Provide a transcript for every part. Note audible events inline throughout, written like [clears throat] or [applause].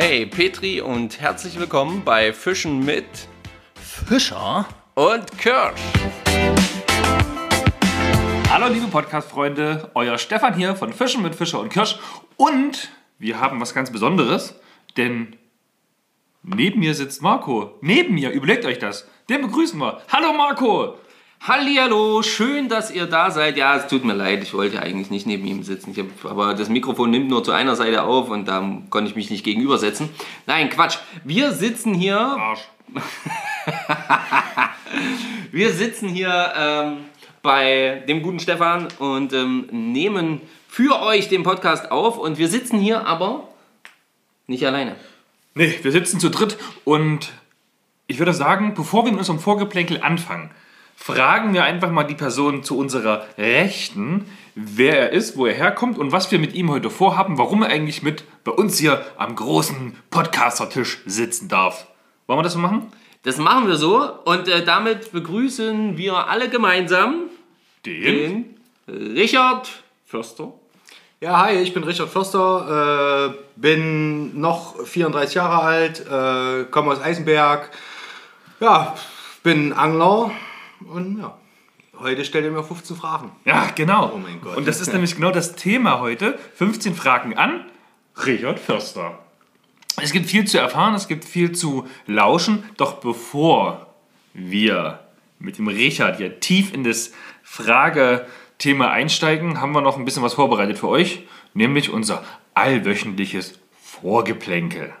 Hey Petri und herzlich willkommen bei Fischen mit Fischer? und Kirsch. Hallo liebe Podcast-Freunde, euer Stefan hier von Fischen mit Fischer und Kirsch. Und wir haben was ganz Besonderes, denn neben mir sitzt Marco. Neben mir, überlegt euch das. Den begrüßen wir. Hallo Marco! Hallihallo, schön, dass ihr da seid. Ja, es tut mir leid, ich wollte eigentlich nicht neben ihm sitzen. Hab, aber das Mikrofon nimmt nur zu einer Seite auf und da konnte ich mich nicht gegenübersetzen. Nein, Quatsch. Wir sitzen hier Arsch. [laughs] Wir sitzen hier ähm, bei dem guten Stefan und ähm, nehmen für euch den Podcast auf. Und wir sitzen hier aber nicht alleine. Nee, wir sitzen zu dritt und ich würde sagen, bevor wir mit unserem Vorgeplänkel anfangen, fragen wir einfach mal die Person zu unserer Rechten, wer er ist, wo er herkommt und was wir mit ihm heute vorhaben, warum er eigentlich mit bei uns hier am großen Podcaster-Tisch sitzen darf. Wollen wir das so machen? Das machen wir so und äh, damit begrüßen wir alle gemeinsam Den? den Richard Förster. Ja, hi, ich bin Richard Förster, äh, bin noch 34 Jahre alt, äh, komme aus Eisenberg, ja, bin Angler und ja, heute stellt ihr mir 15 Fragen. Ja, genau. Oh mein Gott. Und das ist nämlich genau das Thema heute. 15 Fragen an Richard Förster. Es gibt viel zu erfahren, es gibt viel zu lauschen. Doch bevor wir mit dem Richard hier tief in das Fragethema einsteigen, haben wir noch ein bisschen was vorbereitet für euch, nämlich unser allwöchentliches Vorgeplänkel.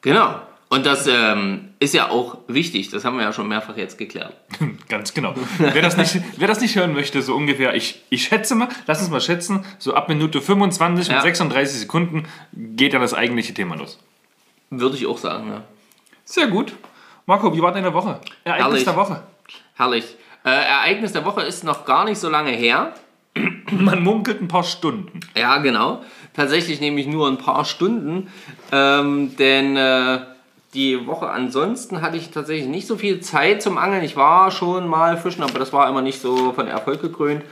Genau. Und das ähm, ist ja auch wichtig, das haben wir ja schon mehrfach jetzt geklärt. [laughs] Ganz genau. Wer das nicht, wer das nicht hören möchte, so ungefähr, ich, ich schätze mal, lass uns mal schätzen, so ab Minute 25 Ja. und 36 Sekunden geht dann das eigentliche Thema los. Würde ich auch sagen, ja. Sehr gut. Marco, wie war deine Woche? Ereignis Herrlich. der Woche. Herrlich. Äh, Ereignis der Woche ist noch gar nicht so lange her. [clears throat] Man munkelt ein paar Stunden. Ja, genau. Tatsächlich nämlich nur ein paar Stunden. Ähm, denn äh, die Woche ansonsten hatte ich tatsächlich nicht so viel Zeit zum Angeln. Ich war schon mal fischen, aber das war immer nicht so von Erfolg gekrönt.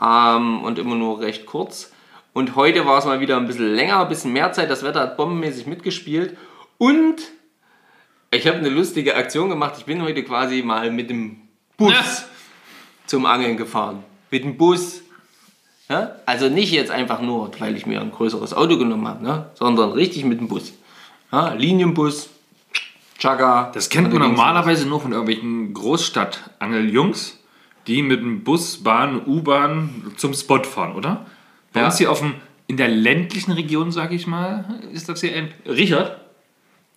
Ähm, und immer nur recht kurz. Und heute war es mal wieder ein bisschen länger, ein bisschen mehr Zeit. Das Wetter hat bombenmäßig mitgespielt. Und ich habe eine lustige Aktion gemacht. Ich bin heute quasi mal mit dem Bus zum Angeln gefahren. Mit dem Bus. Ja? Also nicht jetzt einfach nur, weil ich mir ein größeres Auto genommen habe, ne? sondern richtig mit dem Bus. Ja? Linienbus, Chagga. Das kennt man normalerweise nur von irgendwelchen Großstadtangeljungs, die mit dem Bus, Bahn, U-Bahn zum Spot fahren, oder? Bei Ja. uns hier auf dem, in der ländlichen Region, sag ich mal, ist das hier ein. Richard?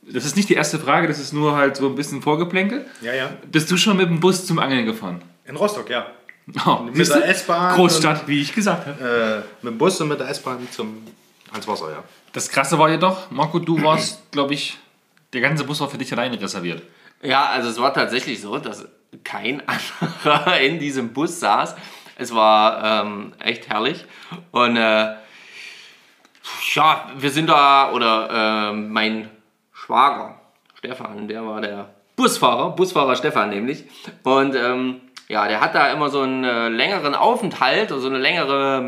Das ist nicht die erste Frage, das ist nur halt so ein bisschen Vorgeplänkel. Ja, ja. Bist du schon mit dem Bus zum Angeln gefahren? In Rostock, ja. Oh, Mit der du? S-Bahn. Großstadt, wie ich gesagt habe. Äh, mit dem Bus und mit der S-Bahn zum ans Wasser, ja. Das Krasse war jedoch, Marco, du warst, glaube ich, der ganze Bus war für dich alleine reserviert. Ja, also es war tatsächlich so, dass kein [laughs] anderer in diesem Bus saß. Es war ähm, echt herrlich. Und äh, ja, wir sind da, oder ähm, mein Schwager, Stefan, der war der Busfahrer, Busfahrer Stefan nämlich. Und ähm, ja, der hat da immer so einen äh, längeren Aufenthalt, also eine längere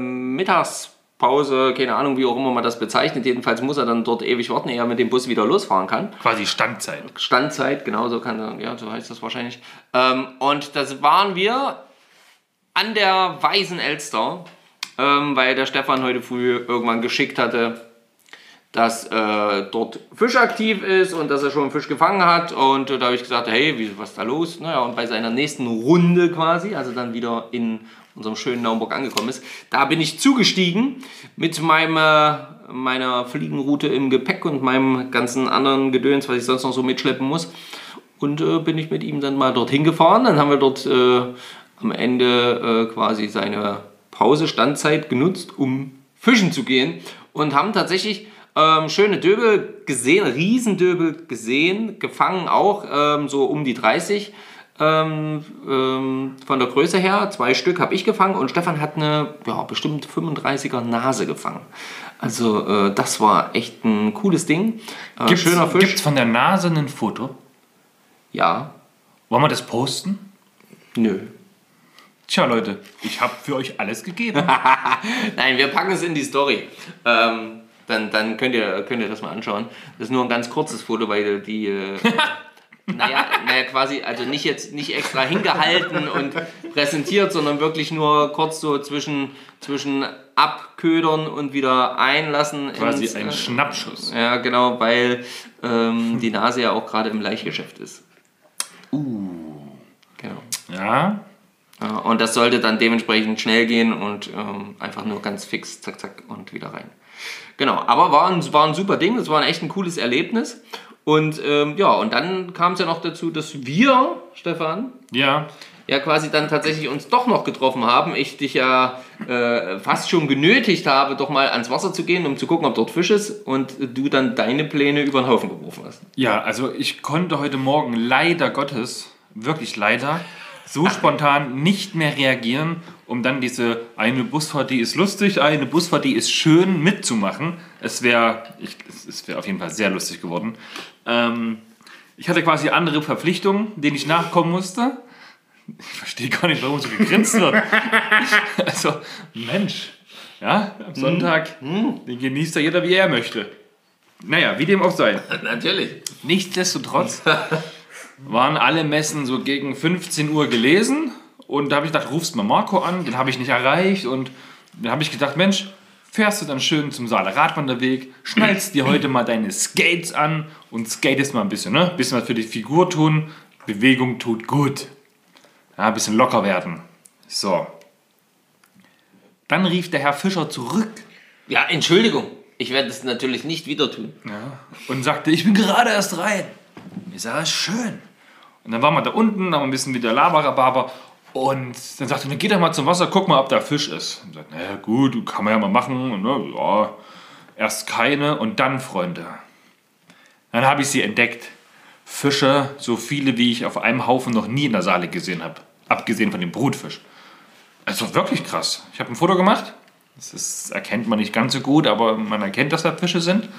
Mittagspause, keine Ahnung, wie auch immer man das bezeichnet. Jedenfalls muss er dann dort ewig warten, ehe er mit dem Bus wieder losfahren kann. Quasi Standzeit. Standzeit, genau so kann ja, so heißt das wahrscheinlich. Ähm, und das waren wir an der Weißen Elster, ähm, weil der Stefan heute früh irgendwann geschickt hatte, dass äh, dort Fisch aktiv ist und dass er schon Fisch gefangen hat. Und äh, da habe ich gesagt, hey, wie, was ist da los? Naja, und bei seiner nächsten Runde quasi, also dann wieder in unserem schönen Naumburg angekommen ist, da bin ich zugestiegen mit meinem, äh, meiner Fliegenroute im Gepäck und meinem ganzen anderen Gedöns, was ich sonst noch so mitschleppen muss. Und äh, bin ich mit ihm dann mal dorthin gefahren. Dann haben wir dort äh, am Ende äh, quasi seine Pause, Standzeit genutzt, um fischen zu gehen. Und haben tatsächlich ähm, schöne Döbel gesehen, Riesendöbel gesehen, gefangen auch, ähm, so um die 30 ähm, ähm, von der Größe her. Zwei Stück habe ich gefangen und Stefan hat eine ja, bestimmt 35er Nase gefangen. Also äh, das war echt ein cooles Ding. Äh, Gibt's, schöner Fisch. Gibt's von der Nase ein Foto? Ja, Wollen wir das posten? nö. Tja, Leute, ich habe für euch alles gegeben. [laughs] Nein, wir packen es in die Story. Ähm, Dann, dann könnt, ihr, könnt ihr das mal anschauen. Das ist nur ein ganz kurzes Foto, weil die. Äh, [laughs] naja, naja, quasi, also nicht jetzt nicht extra hingehalten und präsentiert, sondern wirklich nur kurz so zwischen, zwischen abködern und wieder einlassen. Quasi ins, ein äh, Schnappschuss. Ja, genau, weil ähm, die Nase ja auch gerade im Laichgeschäft ist. Uh. Genau. Ja, Ja, und das sollte dann dementsprechend schnell gehen und ähm, einfach nur ganz fix, zack, zack und wieder rein. Genau, aber war ein, war ein super Ding, es war ein echt ein cooles Erlebnis. Und ähm, ja, und dann kam es ja noch dazu, dass wir, Stefan, ja. ja quasi dann tatsächlich uns doch noch getroffen haben. Ich dich ja äh, fast schon genötigt habe, doch mal ans Wasser zu gehen, um zu gucken, ob dort Fisch ist. Und du dann deine Pläne über den Haufen geworfen hast. Ja, also ich konnte heute Morgen leider Gottes, wirklich leider, so [laughs] spontan nicht mehr reagieren, um dann diese eine Busfahrt, die ist lustig, eine Busfahrt, die ist schön mitzumachen. Es wäre es wär auf jeden Fall sehr lustig geworden. Ähm, ich hatte quasi andere Verpflichtungen, denen ich nachkommen musste. Ich verstehe gar nicht, warum so gegrinst wird. [laughs] also, Mensch, ja, am Sonntag, den genießt ja jeder, wie er möchte. Naja, wie dem auch sei. [laughs] Natürlich. Nichtsdestotrotz waren alle Messen so gegen 15 Uhr gelesen und da habe ich gedacht, rufst mal Marco an, den habe ich nicht erreicht und dann habe ich gedacht, Mensch, fährst du dann schön zum Saale Radwanderweg, schnallst dir heute mal deine Skates an und skatest mal ein bisschen, ne? Bisschen was für die Figur tun, Bewegung tut gut. Ja, ein bisschen locker werden. So. Dann rief der Herr Fischer zurück Ja, Entschuldigung. Ich werde es natürlich nicht wieder tun. und sagte, ich bin gerade erst rein. Ich sage, schön. Und dann waren wir da unten, haben ein bisschen wieder Laberababer. Und dann sagte er, na, geh doch mal zum Wasser, guck mal, ob da Fisch ist. Und ich sagte, naja, gut, kann man ja mal machen. Und, ne, ja, erst keine und dann Freunde. Dann habe ich sie entdeckt. Fische, so viele, wie ich auf einem Haufen noch nie in der Saale gesehen habe. Abgesehen von dem Brutfisch. Also wirklich krass. Ich habe ein Foto gemacht. Das ist, erkennt man nicht ganz so gut, aber man erkennt, dass da Fische sind.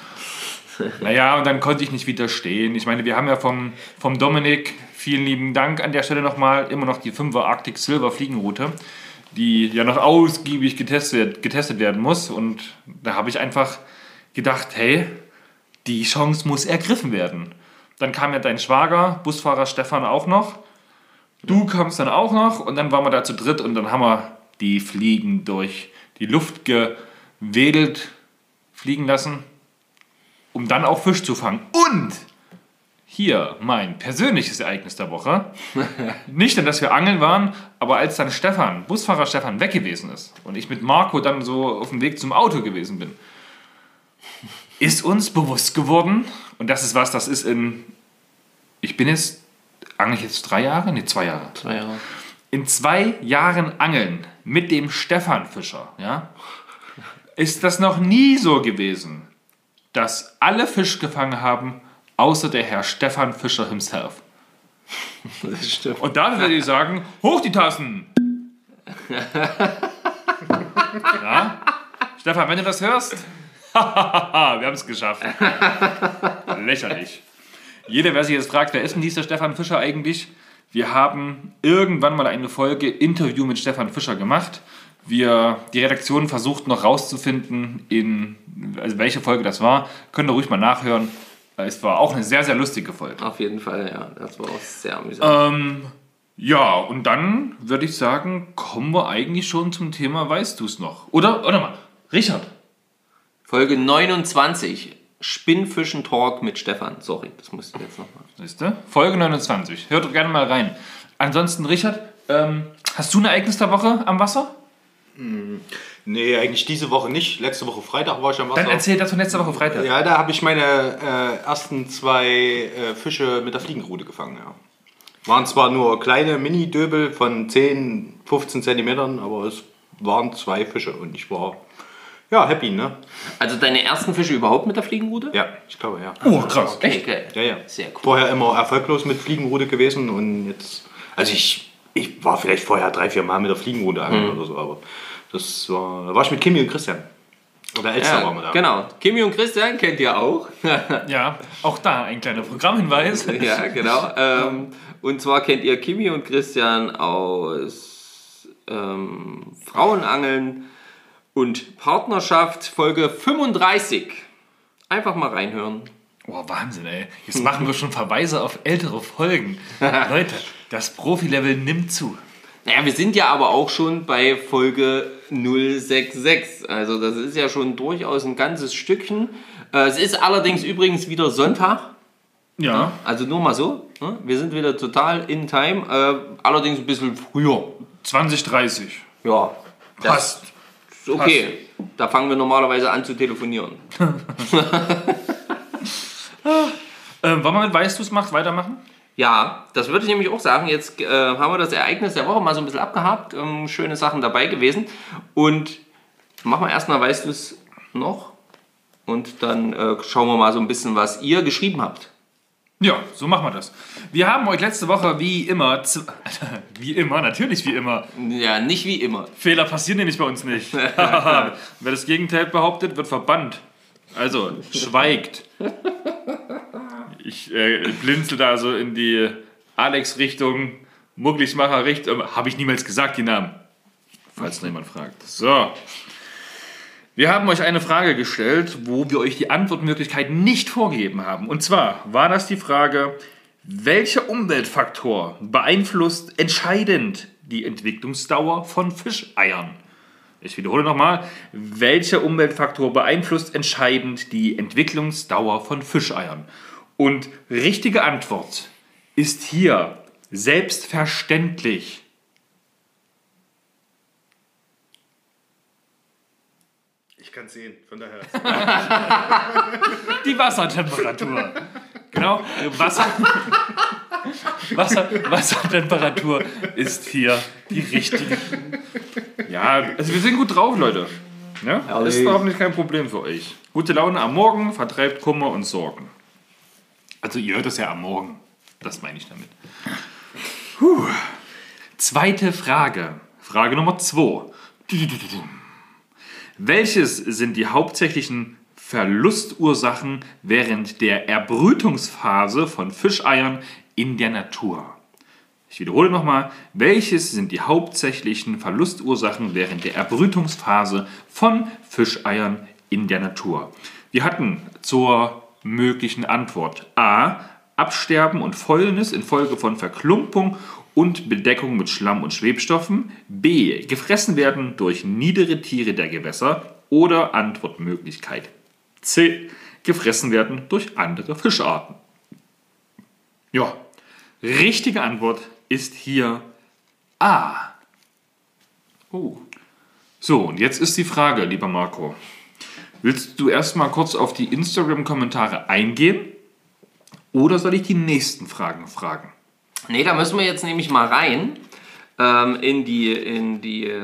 Naja, und dann konnte ich nicht widerstehen. Ich meine, wir haben ja vom, vom Dominik, vielen lieben Dank an der Stelle nochmal, immer noch die 5er Arctic Silver Fliegenroute, die ja noch ausgiebig getestet, getestet werden muss. Und da habe ich einfach gedacht, hey, die Chance muss ergriffen werden. Dann kam ja dein Schwager, Busfahrer Stefan auch noch. Du kamst dann auch noch und dann waren wir da zu dritt und dann haben wir die Fliegen durch die Luft gewedelt, fliegen lassen um dann auch Fisch zu fangen. Und hier mein persönliches Ereignis der Woche. [laughs] Nicht denn, dass wir angeln waren, aber als dann Stefan, Busfahrer Stefan, weg gewesen ist und ich mit Marco dann so auf dem Weg zum Auto gewesen bin, ist uns bewusst geworden, und das ist was, das ist in, ich bin jetzt, angel ich jetzt drei Jahre? Ne, zwei Jahre. Zwei Jahre. In zwei Jahren Angeln mit dem Stefan Fischer, ja, ist das noch nie so gewesen, dass alle Fisch gefangen haben, außer der Herr Stefan Fischer himself. Das stimmt. Und da würde ich sagen, hoch die Tassen! [laughs] Ja? Stefan, wenn du das hörst, [laughs] wir haben es geschafft. Lächerlich. Jeder, wer sich jetzt fragt, wer ist denn dieser Stefan Fischer eigentlich? Wir haben irgendwann mal eine Folge Interview mit Stefan Fischer gemacht. Wir, die Redaktion versucht noch rauszufinden, in also welche Folge das war. Könnt ihr ruhig mal nachhören. Es war auch eine sehr, sehr lustige Folge. Auf jeden Fall, ja. Das war auch sehr amüsant. Ähm, ja, und dann würde ich sagen, kommen wir eigentlich schon zum Thema Weißt du es noch? Oder, oder mal, Richard. Folge 29. Spinnfischen Talk mit Stefan. Sorry, das musst du jetzt nochmal. Siehst du? Folge 29. Hört doch gerne mal rein. Ansonsten, Richard, ähm, hast du ein Ereignis der Woche am Wasser? Nee, eigentlich diese Woche nicht. Letzte Woche Freitag war ich am Wasser. Dann erzähl das von letzter Woche Freitag. Ja, da habe ich meine äh, ersten zwei äh, Fische mit der Fliegenrute gefangen. Ja. Waren zwar nur kleine Mini-Döbel von 10, 15 Zentimetern, aber es waren zwei Fische und ich war ja happy, ne? Also deine ersten Fische überhaupt mit der Fliegenrute? Ja, ich glaube ja. Oh, krass. Okay, geil. Ja, ja. Sehr cool. Vorher immer erfolglos mit Fliegenrute gewesen und jetzt, also ich, ich war vielleicht vorher drei, vier Mal mit der Fliegenrute angeln oder so, aber das war, da war ich mit Kimi und Christian. Oder Elster waren wir da. genau. Kimi und Christian kennt ihr auch. [laughs] Ja, auch da ein kleiner Programmhinweis. ja, genau. Ähm, und zwar kennt ihr Kimi und Christian aus ähm, Frauenangeln. und Partnerschaft Folge 35. Einfach mal reinhören. Boah, Wahnsinn, ey. Jetzt machen wir schon Verweise auf ältere Folgen. [laughs] Leute, das Profi-Level nimmt zu. Naja, wir sind ja aber auch schon bei Folge 066. Also das ist ja schon durchaus ein ganzes Stückchen. Äh, Es ist allerdings übrigens wieder Sonntag. Ja. Also nur mal so. ne? Wir sind wieder total in time. Äh, allerdings ein bisschen früher. 2030. Ja, Passt. ist okay. Da fangen wir normalerweise an zu telefonieren. Ähm, wollen wir mit Weißt du's macht weitermachen? Ja, das würde ich nämlich auch sagen. Jetzt äh, haben wir das Ereignis der Woche mal so ein bisschen abgehakt. Ähm, schöne Sachen dabei gewesen. Und machen wir erstmal, weißt du es noch? Und dann äh, schauen wir mal so ein bisschen, was ihr geschrieben habt. Ja, so machen wir das. Wir haben euch letzte Woche wie immer, [laughs] wie immer, natürlich wie immer, Ja, nicht wie immer. Fehler passieren nämlich bei uns nicht. [laughs] Wer das Gegenteil behauptet, wird verbannt. Also, schweigt. Ich äh, blinzel da so in die Alex-Richtung, Mugglismacher-Richtung. Habe ich niemals gesagt, die Namen. Falls noch jemand fragt. So. Wir haben euch eine Frage gestellt, wo wir euch die Antwortmöglichkeiten nicht vorgegeben haben. Und zwar war das die Frage, welcher Umweltfaktor beeinflusst entscheidend die Entwicklungsdauer von Fischeiern? Ich wiederhole nochmal, welcher Umweltfaktor beeinflusst entscheidend die Entwicklungsdauer von Fischeiern? Und richtige Antwort ist hier selbstverständlich Ich kann es sehen, von daher. Die Wassertemperatur. Genau, Wasser, Wasser, Wassertemperatur ist hier die richtige. Ja, also wir sind gut drauf, Leute. Ja? Ist hoffentlich kein Problem für euch. Gute Laune am Morgen vertreibt Kummer und Sorgen. Also ihr hört es ja am Morgen. Das meine ich damit. Puh. Zweite Frage. Frage Nummer zwei. Welches sind die hauptsächlichen Verlustursachen während der Erbrütungsphase von Fischeiern in der Natur? Ich wiederhole nochmal, welches sind die hauptsächlichen Verlustursachen während der Erbrütungsphase von Fischeiern in der Natur? Wir hatten zur möglichen Antwort A. Absterben und Fäulnis infolge von Verklumpung und Bedeckung mit Schlamm und Schwebstoffen. B. Gefressen werden durch niedere Tiere der Gewässer. Oder Antwortmöglichkeit C. Gefressen werden durch andere Fischarten. Ja, richtige Antwort ist hier A. Oh. So, und jetzt ist die Frage, lieber Marco. Willst du erstmal kurz auf die Instagram-Kommentare eingehen? Oder soll ich die nächsten Fragen fragen? Nee, da müssen wir jetzt nämlich mal rein ähm, in die, in die äh,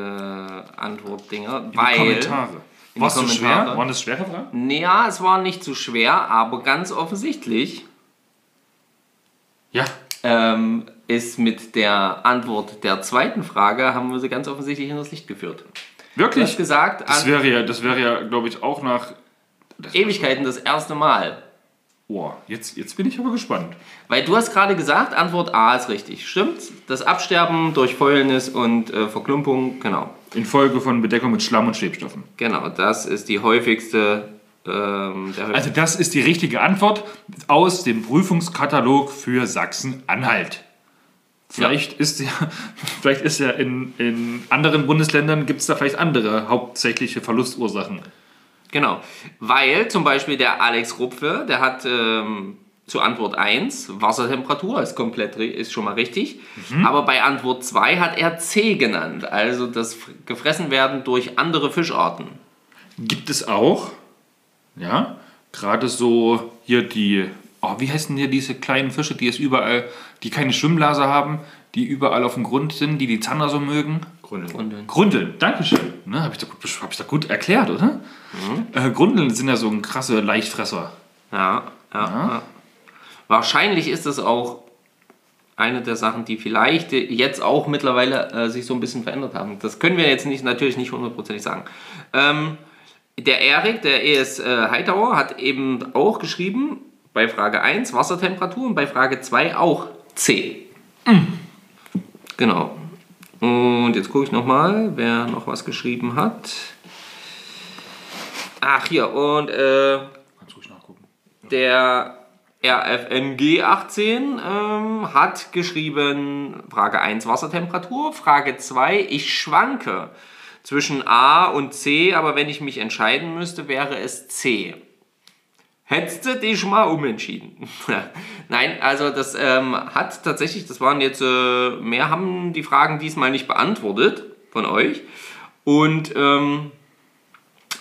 Antwortdinger. Die weil. Kommentare. War es so schwer? Waren das schwere Fragen? Naja, es war nicht zu schwer, aber ganz offensichtlich Ja. ähm, ist mit der Antwort der zweiten Frage, haben wir sie ganz offensichtlich in das Licht geführt. Wirklich? gesagt, Das wäre ja, das wäre ja glaube ich, auch nach. Das Ewigkeiten das erste Mal. Oh, jetzt, jetzt bin ich aber gespannt. Weil du hast gerade gesagt, Antwort A ist richtig. Stimmt? Das Absterben durch Fäulnis und äh, Verklumpung, genau. Infolge von Bedeckung mit Schlamm und Schwebstoffen. Genau, das ist die häufigste. Ähm, Also, das ist die richtige Antwort aus dem Prüfungskatalog für Sachsen-Anhalt. Vielleicht ist ja, [laughs] vielleicht ist ja in, in anderen Bundesländern gibt es da vielleicht andere hauptsächliche Verlustursachen. Genau, weil zum Beispiel der Alex Rupfe, der hat ähm, zu Antwort 1 Wassertemperatur, ist komplett ist schon mal richtig. Aber bei Antwort 2 hat er C genannt, also das gefressen werden durch andere Fischarten. Gibt es auch, ja, gerade so hier die, oh, wie heißen hier diese kleinen Fische, die es überall, die keine Schwimmblase haben, die überall auf dem Grund sind, die die Zander so mögen? Grundeln. Und Grundeln, Dankeschön. Ne, Habe ich, da gut- hab ich da gut erklärt, oder? Äh, Grundeln sind ja so ein krasse Leichtfresser. ja, ja, ja. Wahrscheinlich ist es auch eine der Sachen, die vielleicht jetzt auch mittlerweile äh, sich so ein bisschen verändert haben. Das können wir jetzt nicht, natürlich nicht hundertprozentig sagen. Ähm, der Erik, der ES äh, Hightower, hat eben auch geschrieben, bei Frage 1 Wassertemperatur und bei Frage 2 auch C. Genau. Und jetzt gucke ich nochmal, wer noch was geschrieben hat. Ach, hier, und äh, Kannst ruhig nachgucken. der RFNG 18 ähm, hat geschrieben, Frage 1 Wassertemperatur, Frage 2 ich schwanke zwischen A und C, aber wenn ich mich entscheiden müsste, wäre es C. Hättest du dich mal umentschieden? [laughs] Nein, also das ähm, hat tatsächlich, das waren jetzt, äh, mehr haben die Fragen diesmal nicht beantwortet von euch. Und, ähm,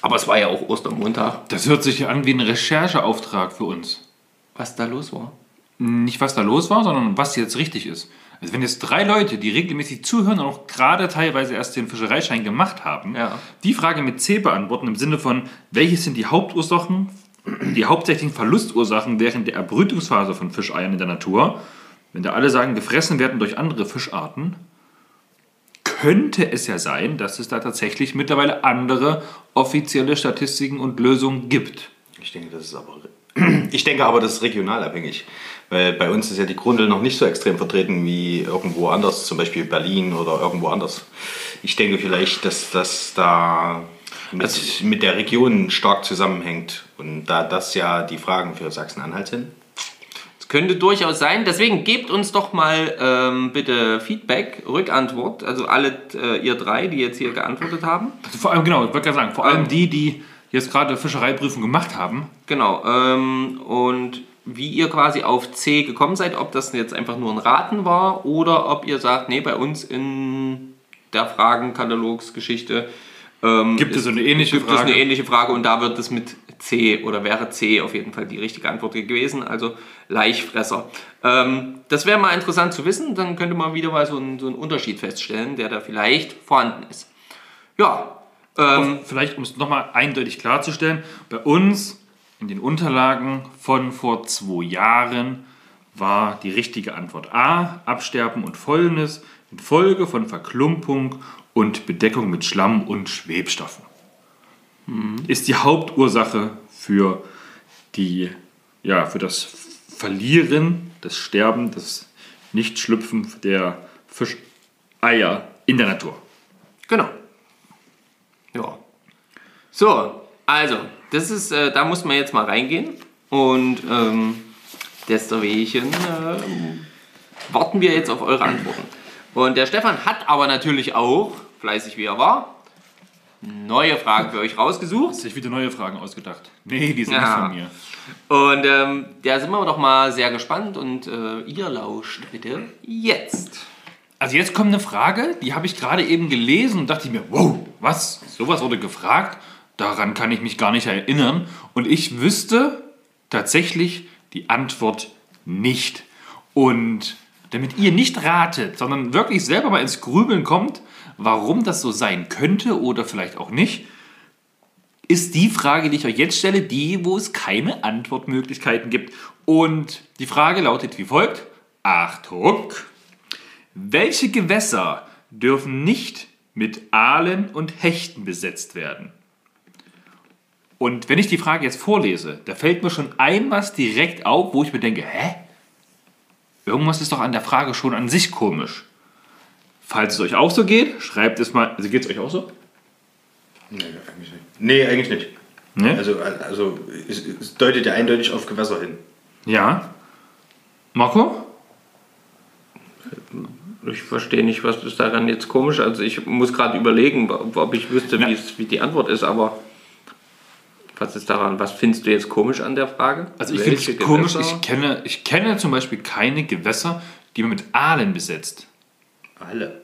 aber es war ja auch Ostermontag, Das hört sich an wie ein Rechercheauftrag für uns. was da los war. Nicht, was da los war, sondern was jetzt richtig ist. Also wenn jetzt drei Leute, die regelmäßig zuhören und auch gerade teilweise erst den Fischereischein gemacht haben, Ja. die Frage mit C beantworten im Sinne von, welches sind die Hauptursachen, die hauptsächlichen Verlustursachen während der Erbrütungsphase von Fischeiern in der Natur, wenn da alle sagen, gefressen werden durch andere Fischarten, könnte es ja sein, dass es da tatsächlich mittlerweile andere offizielle Statistiken und Lösungen gibt. Ich denke, das ist aber. [clears throat] Ich denke aber, das ist regional abhängig. Weil bei uns ist ja die Grundel noch nicht so extrem vertreten wie irgendwo anders, zum Beispiel Berlin oder irgendwo anders. Ich denke vielleicht, dass das da mit, mit der Region stark zusammenhängt. Und da das ja die Fragen für Sachsen-Anhalt sind. Es könnte durchaus sein. Deswegen gebt uns doch mal ähm, bitte Feedback, Rückantwort. Also alle äh, ihr drei, die jetzt hier geantwortet haben. Also vor allem, genau, ich wollte gerade sagen, vor allem Ähm. die, die jetzt gerade Fischereiprüfung gemacht haben, Genau. Ähm, und wie ihr quasi auf C gekommen seid, ob das jetzt einfach nur ein Raten war oder ob ihr sagt, nee, bei uns in der Fragenkatalogsgeschichte ähm, Gibt es eine ähnliche gibt es Frage? eine ähnliche Frage und da wird es mit C oder wäre C auf jeden Fall die richtige Antwort gewesen, also Laichfresser. Ähm, das wäre mal interessant zu wissen, dann könnte man wieder mal so einen, so einen Unterschied feststellen, der da vielleicht vorhanden ist. Ja, ähm, vielleicht um es nochmal eindeutig klarzustellen, bei uns in den Unterlagen von vor zwei Jahren war die richtige Antwort A, Absterben und Fäulnis infolge von Verklumpung und Bedeckung mit Schlamm und Schwebstoffen. Ist die Hauptursache für, die, ja, für das Verlieren, das Sterben, das Nichtschlüpfen der Fischeier in der Natur. Genau. Ja. So, also, das ist, äh, da muss man jetzt mal reingehen. Und ähm, deswegen ähm, warten wir jetzt auf eure Antworten. Und der Stefan hat aber natürlich auch, fleißig wie er war, neue Fragen für euch rausgesucht. sich wieder neue Fragen ausgedacht. Nee, die sind Ja. nicht von mir. Und ähm, da sind wir doch mal sehr gespannt und äh, ihr lauscht bitte jetzt. Also jetzt kommt eine Frage, die habe ich gerade eben gelesen und dachte ich mir, wow, was? Sowas wurde gefragt? Daran kann ich mich gar nicht erinnern. Und ich wüsste tatsächlich die Antwort nicht. Und damit ihr nicht ratet, sondern wirklich selber mal ins Grübeln kommt, warum das so sein könnte oder vielleicht auch nicht, ist die Frage, die ich euch jetzt stelle, die, wo es keine Antwortmöglichkeiten gibt. Und die Frage lautet wie folgt. Achtung! Welche Gewässer dürfen nicht mit Aalen und Hechten besetzt werden? Und wenn ich die Frage jetzt vorlese, da fällt mir schon ein was direkt auf, wo ich mir denke, hä? Irgendwas ist doch an der Frage schon an sich komisch. Falls es euch auch so geht, schreibt es mal. Also geht es euch auch so? Nee, eigentlich nicht. Nee, eigentlich nicht. Ne? Also, also es, es deutet ja eindeutig auf Gewässer hin. Ja. Marco? Ich verstehe nicht, was ist daran jetzt komisch. Also ich muss gerade überlegen, ob ich wüsste, wie, es, wie die Antwort ist, aber was ist daran? Was findest du jetzt komisch an der Frage? Also ich finde es komisch, ich kenne, ich kenne zum Beispiel keine Gewässer, die man mit Aalen besetzt. Alle.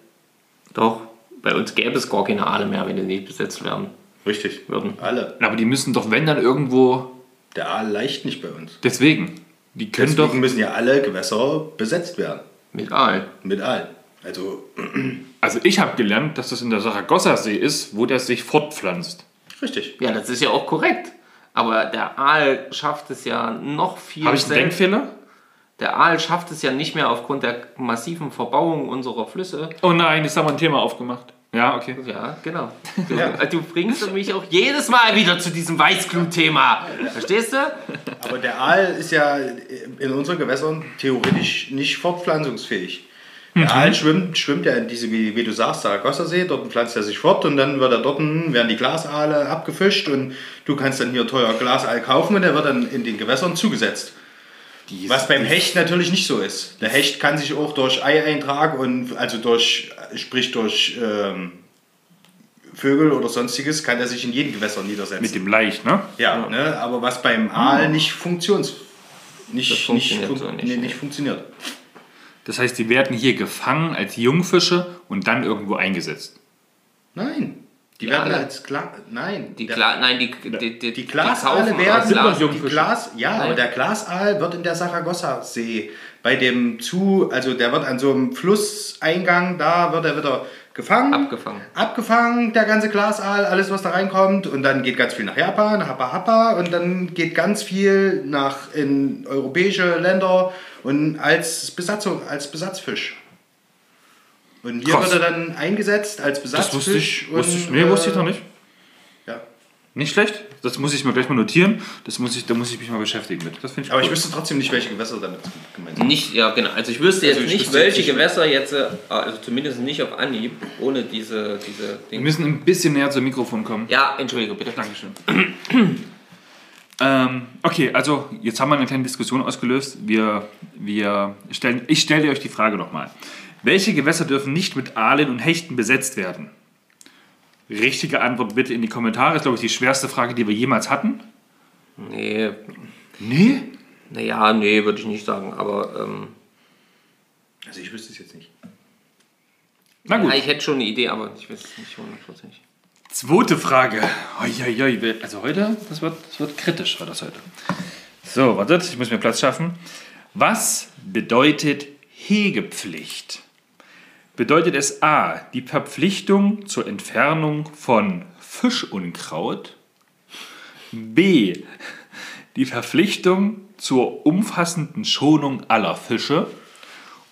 Doch, bei uns gäbe es gar keine Aale mehr, wenn die nicht besetzt werden Richtig. würden. Alle. Aber die müssen doch, wenn dann irgendwo. Der Aal leicht nicht bei uns. Deswegen. Die können Deswegen doch. müssen ja alle Gewässer besetzt werden. Mit Aalen. Mit Aal. Also, [clears throat] Also ich habe gelernt, dass das in der Saragossa-See ist, wo der sich fortpflanzt. Richtig. Ja, das ist ja auch korrekt. Aber der Aal schafft es ja noch viel Habe ich einen selten- Denkfehler? Der Aal schafft es ja nicht mehr aufgrund der massiven Verbauung unserer Flüsse. Oh nein, jetzt haben wir ein Thema aufgemacht. Ja, okay. Ja, genau. Du, [laughs] Ja. du bringst mich auch jedes Mal wieder zu diesem Weißglut-Thema. Verstehst du? Aber der Aal ist ja in unseren Gewässern theoretisch nicht fortpflanzungsfähig. Der Aal schwimmt, schwimmt ja in diese, wie, wie du sagst, Saragossa-See, dort pflanzt er sich fort und dann wird er dort, werden die Glasaale abgefischt und du kannst dann hier teuer Glasaal kaufen und der wird dann in den Gewässern zugesetzt. Was beim Hecht natürlich nicht so ist. Der Hecht kann sich auch durch Eieintrag und also durch, sprich durch ähm, Vögel oder sonstiges, kann er sich in jedem Gewässer niedersetzen. Mit dem Leicht, ne? ja, Ne? aber was beim Aal nicht funktions nicht, nicht, so nicht, nee. nicht funktioniert. Das heißt, die werden hier gefangen als Jungfische und dann irgendwo eingesetzt. Nein. Die Ja, werden ne? als Glas. Nein. Die Gla nein, die, die, die, Die Glasaale werden. Glas. Die Glas, ja, Nein. aber der Glasaal wird in der Saragossa-See bei dem zu, also der wird an so einem Flusseingang, da wird er wieder gefangen. Abgefangen. Abgefangen, der ganze Glasaal, alles was da reinkommt. Und dann geht ganz viel nach Japan, Happa Happa. Und dann geht ganz viel nach in europäische Länder und als Besatzung, als Besatzfisch. Und hier Krass. wird er dann eingesetzt als Das Besatzfisch. wusste ich, wusste ich, nee, wusste ich äh, noch nicht. Ja. Nicht schlecht. Das muss ich mir gleich mal notieren. Das muss ich, da muss ich mich mal beschäftigen mit. Das finde ich Aber cool. ich wüsste trotzdem nicht, welche Gewässer damit gemeint sind. Nicht, ja genau. Also ich wüsste jetzt Also ich nicht, wüsste jetzt welche nicht- Gewässer jetzt, äh, also zumindest nicht auf Anhieb, ohne diese, diese Wir Dinge. müssen ein bisschen näher zum Mikrofon kommen. Ja, entschuldige bitte. Dankeschön. ähm, okay, also jetzt haben wir eine kleine Diskussion ausgelöst. Wir, wir stellen, ich stelle euch die Frage nochmal. Welche Gewässer dürfen nicht mit Aalen und Hechten besetzt werden? Richtige Antwort bitte in die Kommentare. Das ist, glaube ich, die schwerste Frage, die wir jemals hatten. Nee, Nee? naja, nee, würde ich nicht sagen. Aber ähm, Also ich wüsste es jetzt nicht. Na gut. ja, ich hätte schon eine Idee, aber ich weiß es nicht hundertprozentig. Zweite Frage. Uiuiui, Also heute, das wird, das wird kritisch, war das heute. So, wartet, ich muss mir Platz schaffen. Was bedeutet Hegepflicht? Bedeutet es A, die Verpflichtung zur Entfernung von Fischunkraut? B, die Verpflichtung zur umfassenden Schonung aller Fische?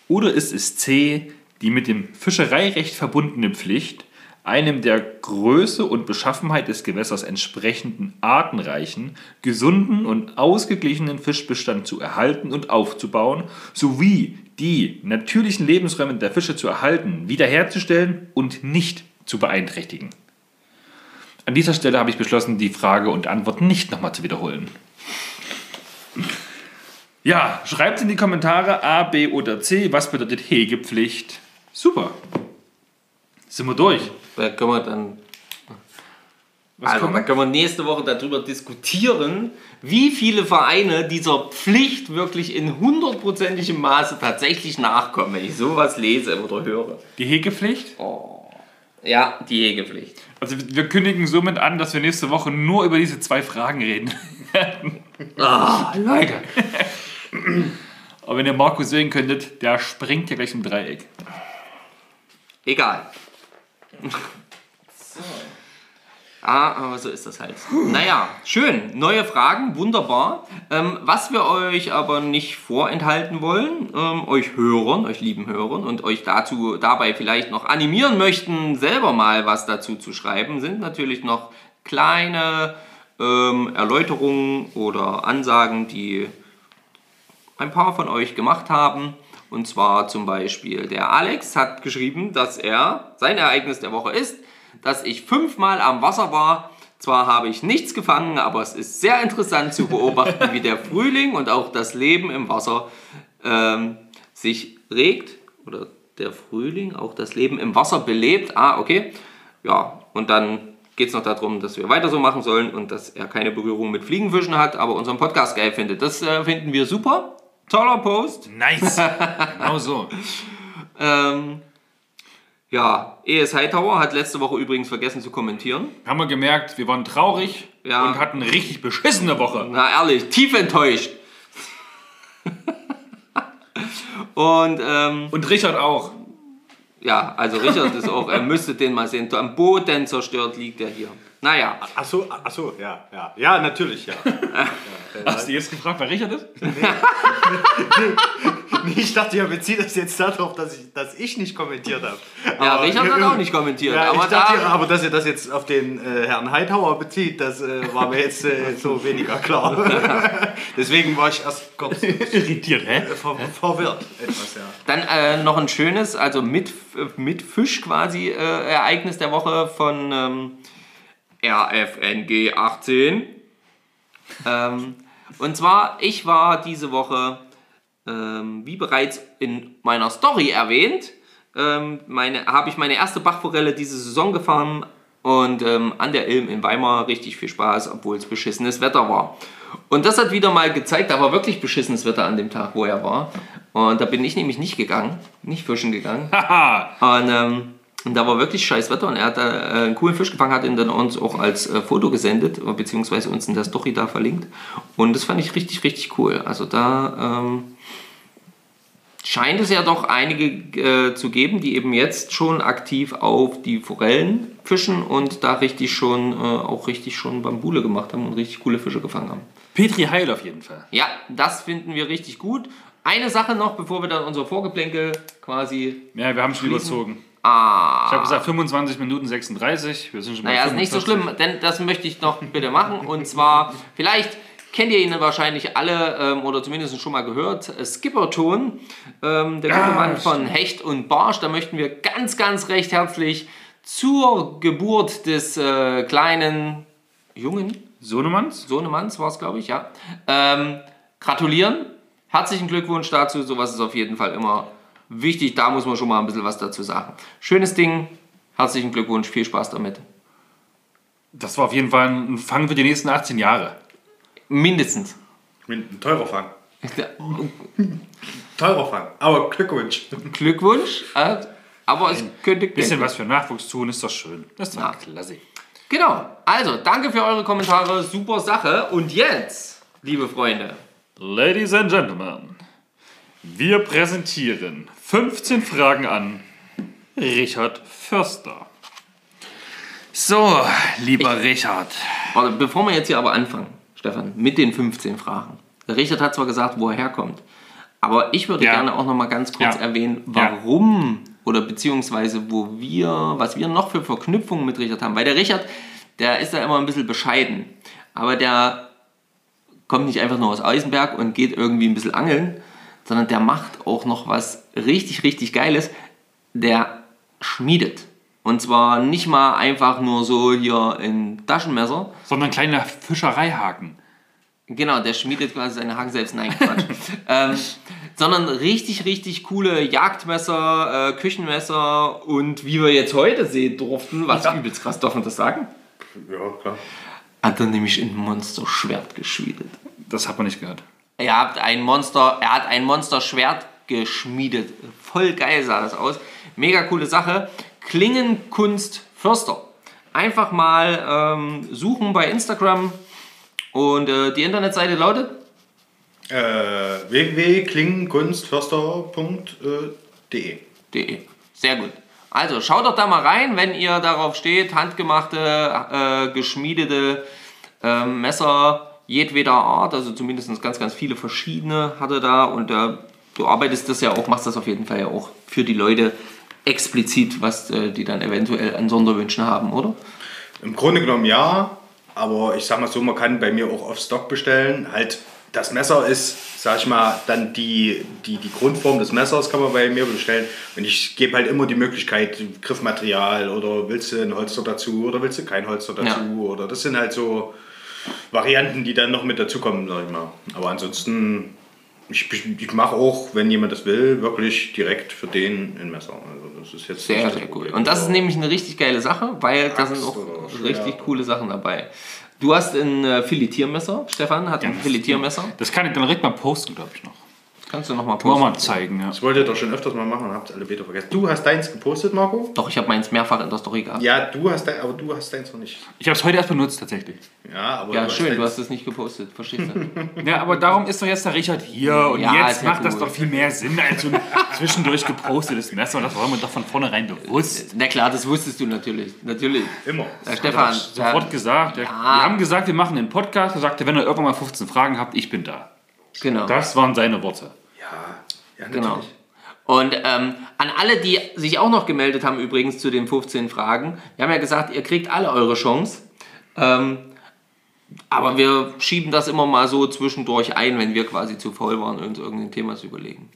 Oder ist es C, die mit dem Fischereirecht verbundene Pflicht, einem der Größe und Beschaffenheit des Gewässers entsprechenden artenreichen, gesunden und ausgeglichenen Fischbestand zu erhalten und aufzubauen, sowie die natürlichen Lebensräume der Fische zu erhalten, wiederherzustellen und nicht zu beeinträchtigen? An dieser Stelle habe ich beschlossen, die Frage und Antwort nicht nochmal zu wiederholen. Ja, schreibt in die Kommentare A, B oder C, was bedeutet Hegepflicht. Super. Sind wir durch. Da können wir dann also, da können wir nächste Woche darüber diskutieren, wie viele Vereine dieser Pflicht wirklich in hundertprozentigem Maße tatsächlich nachkommen, wenn ich sowas lese oder höre. Die Hegepflicht? Ja, die Hegepflicht. Also wir kündigen somit an, dass wir nächste Woche nur über diese zwei Fragen reden. [laughs] Ah, Leute. [clears throat] Aber wenn ihr Markus sehen könntet, der springt ja gleich im Dreieck. Egal. Ah, aber so ist das halt. Naja, schön. Neue Fragen, wunderbar. Ähm, was wir euch aber nicht vorenthalten wollen, ähm, euch Hörern, euch lieben Hörern und euch dazu dabei vielleicht noch animieren möchten, selber mal was dazu zu schreiben, sind natürlich noch kleine ähm, Erläuterungen oder Ansagen, die ein paar von euch gemacht haben. Und zwar zum Beispiel der Alex hat geschrieben, dass er sein Ereignis der Woche ist, dass ich fünfmal am Wasser war. Zwar habe ich nichts gefangen, aber es ist sehr interessant zu beobachten, wie der Frühling und auch das Leben im Wasser ähm, sich regt. Oder der Frühling auch das Leben im Wasser belebt. Ah, okay. Ja, und dann geht es noch darum, dass wir weiter so machen sollen und dass er keine Berührung mit Fliegenfischen hat, aber unseren Podcast geil findet. Das äh, finden wir super. Toller Post. Nice. [laughs] genau so. Ähm, ja, ES Hightower hat letzte Woche übrigens vergessen zu kommentieren. Haben wir gemerkt, wir waren traurig Ja. und hatten eine richtig beschissene Woche. Na ehrlich, tief enttäuscht. [laughs] Und ähm, Und Richard auch. ja, also Richard ist auch, er müsste den mal sehen. Am Boden zerstört liegt er hier. Naja, Achso, achso, ja, ja. Ja, natürlich, [laughs] ja. Hast du jetzt gefragt, wer Richard ist? Nee, ich dachte, ihr bezieht das jetzt darauf, dass ich, dass ich nicht kommentiert habe. Ja, Richard hat auch nicht kommentiert. Ja, aber ich dachte, da, aber dass ihr das jetzt auf den äh, Herrn Heidhauer bezieht, das äh, war mir jetzt äh, so weniger klar. [laughs] Deswegen war ich erst kurz [laughs] Irritiert, hä? ver verwirrt. Etwas, ja. Dann äh, noch ein schönes, also mit, mit Fisch quasi äh, Ereignis der Woche von ähm, RFNG 18. ähm, und zwar, ich war diese Woche, ähm, wie bereits in meiner Story erwähnt, ähm, habe ich meine erste Bachforelle diese Saison gefahren und ähm, an der Ilm in Weimar richtig viel Spaß, obwohl es beschissenes Wetter war. Und das hat wieder mal gezeigt, da war wirklich beschissenes Wetter an dem Tag, wo er war. Und da bin ich nämlich nicht gegangen, nicht fischen gegangen. Und, ähm, und da war wirklich scheiß Wetter und er hat da äh, einen coolen Fisch gefangen, hat ihn dann uns auch als äh, Foto gesendet, beziehungsweise uns in der Story da verlinkt. Und das fand ich richtig, richtig cool. Also da ähm, scheint es ja doch einige äh, zu geben, die eben jetzt schon aktiv auf die Forellen fischen und da richtig schon, äh, auch richtig schon Bambule gemacht haben und richtig coole Fische gefangen haben. Petri Heil auf jeden Fall. Ja, das finden wir richtig gut. Eine Sache noch, bevor wir dann unser Vorgeplänkel quasi Ja, wir haben schon Schließen. überzogen. Ah. Ich habe gesagt 25 Minuten 36. Wir sind schon bei Naja, ist nicht so 45. schlimm, denn das möchte ich noch bitte machen. Und zwar, vielleicht kennt ihr ihn wahrscheinlich alle ähm, oder zumindest schon mal gehört. äh, Skipperton, ähm, der gute Ah, Mann von Hecht und Barsch. Da möchten wir ganz, ganz recht herzlich zur Geburt des äh, kleinen Jungen, Sohnemanns? Sohnemanns war es, glaube ich, ja. Ähm, gratulieren. Herzlichen Glückwunsch dazu. Sowas ist auf jeden Fall immer wichtig. Da muss man schon mal ein bisschen was dazu sagen. Schönes Ding. Herzlichen Glückwunsch. Viel Spaß damit. Das war auf jeden Fall ein Fang für die nächsten 18 Jahre. Mindestens. Ein teurer Fang. Teurer Fang. Aber Glückwunsch. Glückwunsch. Äh, aber es könnte Bisschen was für Nachwuchs tun, ist doch schön. Das ist doch Ja. klasse. Genau. Also, danke für eure Kommentare. Super Sache. Und jetzt, liebe Freunde. Ladies and Gentlemen, wir präsentieren 15 Fragen an Richard Förster. So, lieber Richard. Warte, bevor wir jetzt hier aber anfangen, Stefan, mit den 15 Fragen. Der Richard hat zwar gesagt, wo er herkommt, aber ich würde Ja. gerne auch noch mal ganz kurz Ja. erwähnen, Ja. warum oder beziehungsweise wo wir, was wir noch für Verknüpfungen mit Richard haben. Weil der Richard, der ist da immer ein bisschen bescheiden, aber der kommt nicht einfach nur aus Eisenberg und geht irgendwie ein bisschen angeln, sondern der macht auch noch was richtig, richtig Geiles. Der schmiedet. Und zwar nicht mal einfach nur so hier ein Taschenmesser, Sondern kleiner Fischereihaken. Genau, der schmiedet quasi seine Haken selbst. Nein, Quatsch. [laughs] ähm, sondern richtig, richtig coole Jagdmesser, äh, Küchenmesser und wie wir jetzt heute sehen durften, was übelst krass, darf man das sagen? Ja, klar. Hat er nämlich ein Monsterschwert geschmiedet. Das hat man nicht gehört. Er hat ein Monster, er hat ein Monsterschwert geschmiedet. Voll geil sah das aus. Mega coole Sache. Klingenkunst Förster. Einfach mal ähm, suchen bei Instagram und äh, die Internetseite lautet Äh, www.klingenkunstförster.de De. Sehr gut. Also schaut doch da mal rein, wenn ihr darauf steht, handgemachte, äh, geschmiedete ähm, Messer jedweder Art, also zumindest ganz, ganz viele verschiedene hat er da und äh, du arbeitest das ja auch, machst das auf jeden Fall ja auch für die Leute explizit, was äh, die dann eventuell an Sonderwünschen haben, oder? Im Grunde genommen ja, aber ich sag mal so, man kann bei mir auch auf Stock bestellen. Halt, das Messer ist, sag ich mal, dann die, die, die Grundform des Messers kann man bei mir bestellen. Und ich gebe halt immer die Möglichkeit, Griffmaterial oder willst du ein Holster dazu oder willst du kein Holster dazu Ja. oder das sind halt so Varianten, die dann noch mit dazukommen, sag ich mal. Aber ansonsten, ich, ich mache auch, wenn jemand das will, wirklich direkt für den ein Messer. Also das ist jetzt Sehr, sehr cool. Und das ist nämlich eine richtig geile Sache, weil da sind auch richtig coole Sachen dabei. Du hast ein äh, Filetiermesser, Stefan hat ein Filetiermesser. Das kann ich dann direkt mal posten, glaube ich noch. Kannst du nochmal posten? mal zeigen, ja. Das wollt ihr doch schon öfters mal machen und habt es alle Beta vergessen. Du hast deins gepostet, Marco? Doch, ich habe meins mehrfach in der Story gehabt. Ja, du hast dein, aber du hast deins noch nicht. Ich habe es heute erst benutzt, tatsächlich. Ja, aber Ja, du schön, hast du hast es nicht gepostet, verstehst du? [laughs] Ja, aber darum ist doch jetzt der Richard hier und Ja, jetzt ja macht das doch viel mehr Sinn als so ein [laughs] zwischendurch gepostetes Messer. Das war mir doch von vornherein bewusst. Na klar, das wusstest du natürlich. Natürlich. immer. Ja, Stefan, Sofort ja, gesagt. Wir haben gesagt, wir machen einen Podcast. Er sagte, wenn ihr irgendwann mal 15 Fragen habt, ich bin da. genau. Das waren seine Worte. Ja, Ja, Genau. Und ähm, an alle, die sich auch noch gemeldet haben, übrigens zu den 15 Fragen, wir haben ja gesagt, ihr kriegt alle eure Chance. Ähm, aber wir schieben das immer mal so zwischendurch ein, wenn wir quasi zu faul waren, uns irgendein Thema zu überlegen.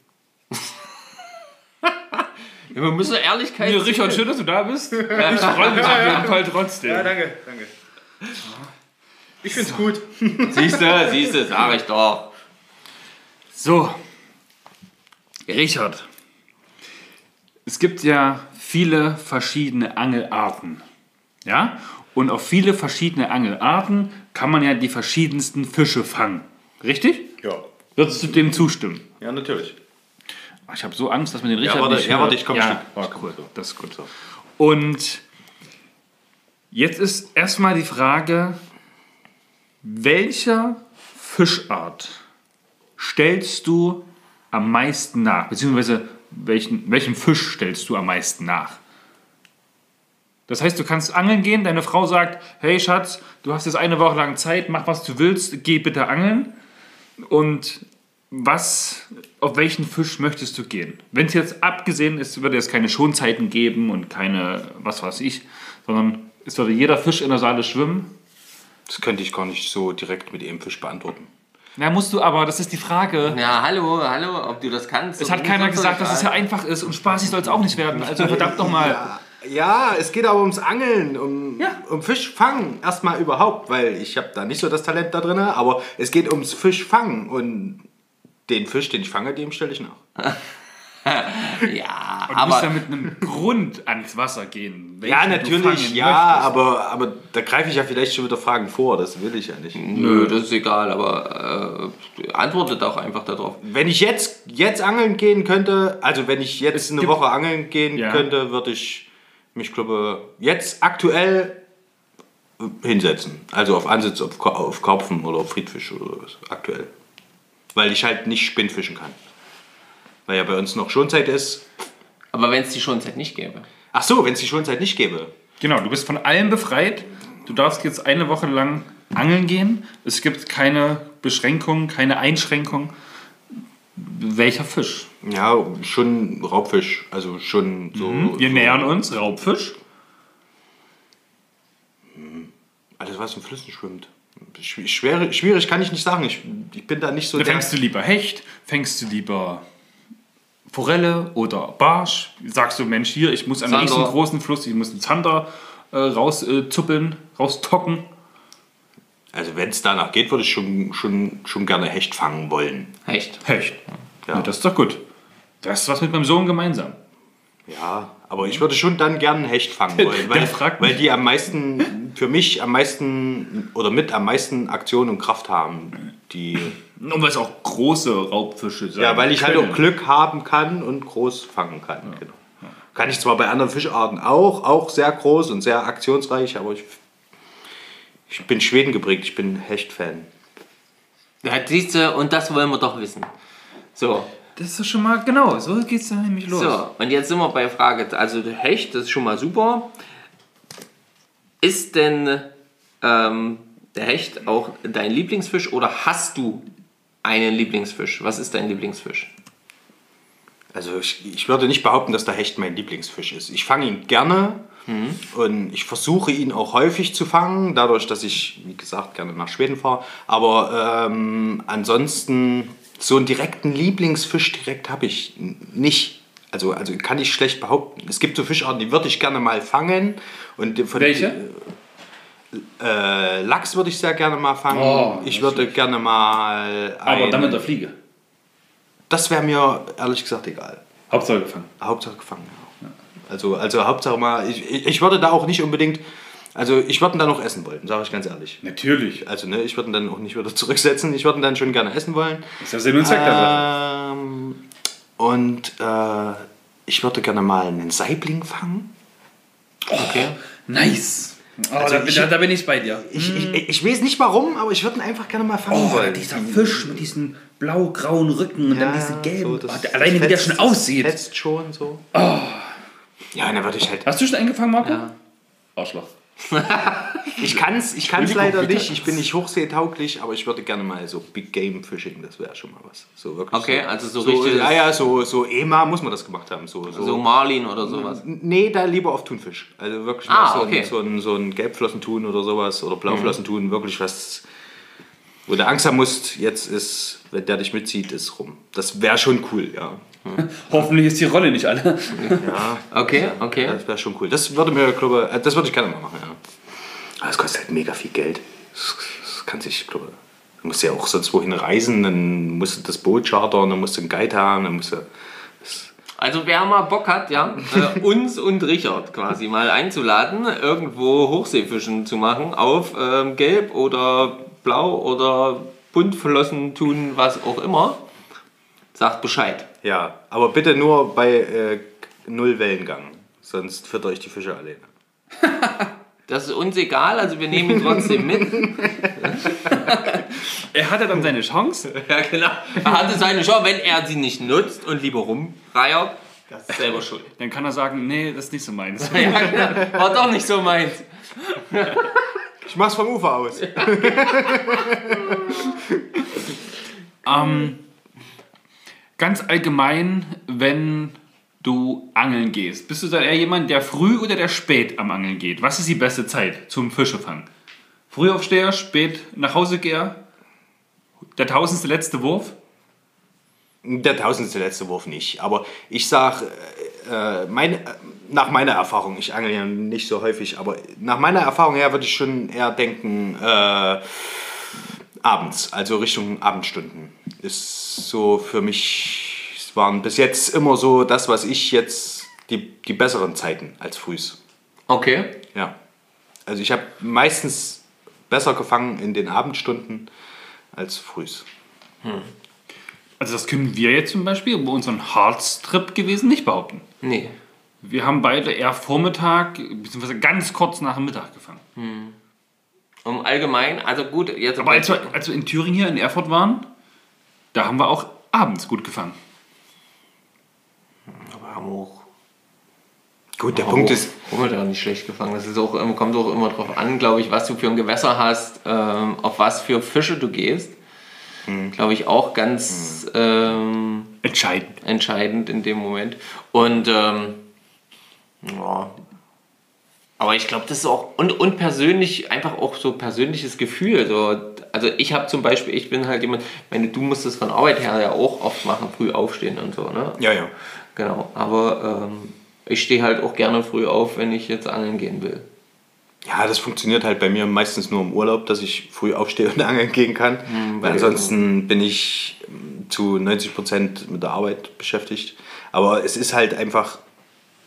[laughs] ja, wir müssen Ehrlichkeit. Ja, Richard, schön, dass du da bist. [laughs] Ich freue mich auf jeden Fall trotzdem. Ja, danke, danke. Ich find's gut. Siehst du, siehst du, sag ich doch. So, Richard. Es gibt ja viele verschiedene Angelarten. Ja? Und auf viele verschiedene Angelarten kann man ja die verschiedensten Fische fangen. Richtig? Ja. Würdest du dem zustimmen? Ja, natürlich. Ah, Ich habe so Angst, dass man den Richard warte, nicht ja, hört. warte, ich komm ja, Stück. oh, cool. Das ist gut. Und jetzt ist erstmal die Frage, welcher Fischart stellst du am meisten nach? Beziehungsweise welchen, welchem Fisch stellst du am meisten nach? Das heißt, du kannst angeln gehen, deine Frau sagt, hey Schatz, du hast jetzt eine Woche lang Zeit, mach was du willst, geh bitte angeln. Und was, auf welchen Fisch möchtest du gehen? Wenn es jetzt abgesehen ist, würde es keine Schonzeiten geben und keine, was weiß ich, sondern es würde jeder Fisch in der Saale schwimmen. Das könnte ich gar nicht so direkt mit dem Fisch beantworten. Na, musst du aber, das ist die Frage. Ja, hallo, hallo, ob du das kannst. Es hat keiner gesagt, dass es ja einfach ist und spaßig soll es auch nicht werden. Also verdammt nochmal. Ja, ja, es geht aber ums Angeln, um, Ja. um Fischfangen erstmal überhaupt, weil ich habe da nicht so das Talent da drin, aber es geht ums Fischfangen und den Fisch, den ich fange, dem stelle ich nach. [laughs] [laughs] Ja, Du musst ja aber mit einem Grund ans Wasser gehen. Ja, natürlich, ja, möchtest. aber, aber da greife ich ja vielleicht schon wieder Fragen vor, das will ich ja nicht. nö, das ist egal, aber äh, antwortet auch einfach darauf. Wenn ich jetzt, jetzt angeln gehen könnte, also wenn ich jetzt eine gibt- Woche angeln gehen Ja. könnte, würde ich mich, glaube jetzt aktuell hinsetzen. Also auf Ansitz, auf, auf Karpfen oder auf Friedfisch oder was, aktuell. Weil ich halt nicht Spinnfischen kann. Weil ja bei uns noch Schonzeit ist. Aber wenn es die Schonzeit nicht gäbe. Ach so, wenn es die Schonzeit nicht gäbe. Genau, du bist von allem befreit. Du darfst jetzt eine Woche lang angeln gehen. Es gibt keine Beschränkungen, keine Einschränkungen. Welcher Fisch? Ja, schon Raubfisch. Also schon so. Wir so nähern uns, Raubfisch. Alles, was in Flüssen schwimmt. Schw- Schwer, schwierig kann ich nicht sagen. Ich, ich bin da nicht so der. Fängst du lieber Hecht? Fängst du lieber Forelle oder Barsch? Sagst du, Mensch, hier, ich muss an einen Zander. riesengroßen Fluss, ich muss einen Zander äh, rauszuppeln, raustocken. Also wenn es danach geht, würde ich schon, schon, schon gerne Hecht fangen wollen. Echt. Hecht. Ja. Ja. das ist doch gut. Das ist was mit meinem Sohn gemeinsam. Ja, aber ich würde schon dann gerne einen Hecht fangen wollen, weil, weil die am meisten, für mich am meisten oder mit am meisten Aktion und Kraft haben. Die, Und weil es auch große Raubfische sind. ja, weil ich halt auch Glück haben kann und groß fangen kann. Genau. Kann ich zwar bei anderen Fischarten auch, auch sehr groß und sehr aktionsreich, aber ich, ich bin Schweden geprägt, ich bin Hecht-Fan. Ja, siehst du, und das wollen wir doch wissen. So, Das ist doch schon mal, genau, so geht es dann nämlich los. so, und jetzt sind wir bei Frage, also Hecht, das ist schon mal super. Ist denn ähm, der Hecht auch dein Lieblingsfisch oder hast du einen Lieblingsfisch? Was ist dein Lieblingsfisch? Also ich, ich würde nicht behaupten, dass der Hecht mein Lieblingsfisch ist. Ich fange ihn gerne und ich versuche ihn auch häufig zu fangen, dadurch, dass ich, wie gesagt, gerne nach Schweden fahre. Aber ähm, ansonsten so einen direkten Lieblingsfisch direkt habe ich nicht. Also, also kann ich schlecht behaupten. Es gibt so Fischarten, die würde ich gerne mal fangen. Und von, Welche? Äh, Lachs würde ich sehr gerne mal fangen. Oh, ich würde gerne mal. Aber ein- dann mit der Fliege. Das wäre mir ehrlich gesagt egal. Hauptsache gefangen. Hauptsache gefangen, ja. Also, also Hauptsache mal, ich, ich würde da auch nicht unbedingt, also ich würde ihn dann auch essen wollen, sage ich ganz ehrlich. Natürlich. Also ne, ich würde ihn dann auch nicht wieder [laughs] zurücksetzen, ich würde ihn dann schon gerne essen wollen. Das ist ja Sinn und Zweck der Sache. Ähm, und äh, ich würde gerne mal einen Saibling fangen. Okay. Nice. Oh, Also da, bin- ich- da, da bin ich bei dir. Ich, ich, ich weiß nicht warum, aber ich würde ihn einfach gerne mal fangen Oh, wollen. dieser Fisch mit diesem blau-grauen Rücken und dann diesen gelben. so, das- oh, der, alleine wie der schon fetzt- aussieht. Fetzt schon so. Ja, dann würde ich halt. Hast du schon eingefangen, Marco? Ja. Arschloch. Ich kann es ich kann's leider bitte. nicht, ich bin nicht hochseetauglich, aber ich würde gerne mal so Big Game Fishing, das wäre schon mal was. So wirklich Okay, so, also so so richtiges- Ja, ja, so, so EMA muss man das gemacht haben. So, so, So Marlin oder sowas. Nee, da lieber auf Thunfisch. Also wirklich Ah, mal so, okay. ein, so, ein, so ein Gelbflossentun oder sowas oder Blauflossentun, wirklich was, wo du Angst haben musst, jetzt ist, wenn der dich mitzieht, ist rum. Das wäre schon cool, ja. [laughs] Hoffentlich ist die Rolle nicht alle. Okay, okay. Das wäre schon cool. Das würde mir, glaube ich, das würde ich gerne mal machen, ja. Aber es kostet halt mega viel Geld. Das, das kann sich, glaube ich, du musst ja auch sonst wohin reisen, dann musst du das Boot chartern, dann musst du einen Guide haben, dann musst du. Also wer mal Bock hat, ja, äh, [laughs] uns und Richard quasi mal einzuladen, irgendwo Hochseefischen zu machen auf ähm, Gelb oder Blau oder buntflossen tun, was auch immer, sagt Bescheid. Ja, aber bitte nur bei äh, Null Wellengang, sonst füttert euch die Fische alleine. [laughs] Das ist uns egal, also wir nehmen ihn trotzdem mit. Er hatte dann seine Chance. [laughs] Ja, genau. Er hatte seine Chance, wenn er sie nicht nutzt und lieber rumreiert, das ist selber schuld. Dann kann er sagen, nee, das ist nicht so meins. [laughs] Ja, genau. War doch nicht so meins. Ich mach's vom Ufer aus. Ähm, ganz allgemein, wenn du angeln gehst, bist du dann eher jemand, der früh oder der spät am Angeln geht? Was ist die beste Zeit zum Fischefangen? Frühaufsteher, spät nach Hause geher, der tausendste letzte Wurf? Der tausendste letzte Wurf nicht. Aber ich sag, äh, meine, äh, nach meiner Erfahrung, ich angle ja nicht so häufig, aber nach meiner Erfahrung her würde ich schon eher denken, äh, abends, also Richtung Abendstunden. Ist so für mich, es waren bis jetzt immer so das, was ich jetzt, die, die besseren Zeiten als frühs. Okay. Ja. Also ich habe meistens besser gefangen in den Abendstunden als frühs. Also das können wir jetzt zum Beispiel bei unserem Harz-Trip gewesen nicht behaupten. Nee. Wir haben beide eher Vormittag, beziehungsweise ganz kurz nach dem Mittag gefangen. Um allgemein, also gut, jetzt. Aber als wir, als wir in Thüringen hier in Erfurt waren, da haben wir auch abends gut gefangen. Aber haben auch Gut, der Aber Punkt ist, Vormittag nicht schlecht gefangen. Das ist auch, kommt auch immer drauf an, glaube ich, was du für ein Gewässer hast, ähm, auf was für Fische du gehst. Glaube ich auch ganz ähm, Entscheidend. entscheidend in dem Moment. Und ähm, ja. Aber ich glaube, das ist auch und, und persönlich einfach auch so persönliches Gefühl. So, also ich habe zum Beispiel, ich bin halt jemand, meine, du musst das von Arbeit her ja auch oft machen, früh aufstehen und so, ne? ja, ja. Genau, aber ähm, ich stehe halt auch gerne früh auf, wenn ich jetzt angeln gehen will. Ja, das funktioniert halt bei mir meistens nur im Urlaub, dass ich früh aufstehe und [laughs] angeln gehen kann. Weil ansonsten bin ich zu 90 Prozent mit der Arbeit beschäftigt. Aber es ist halt einfach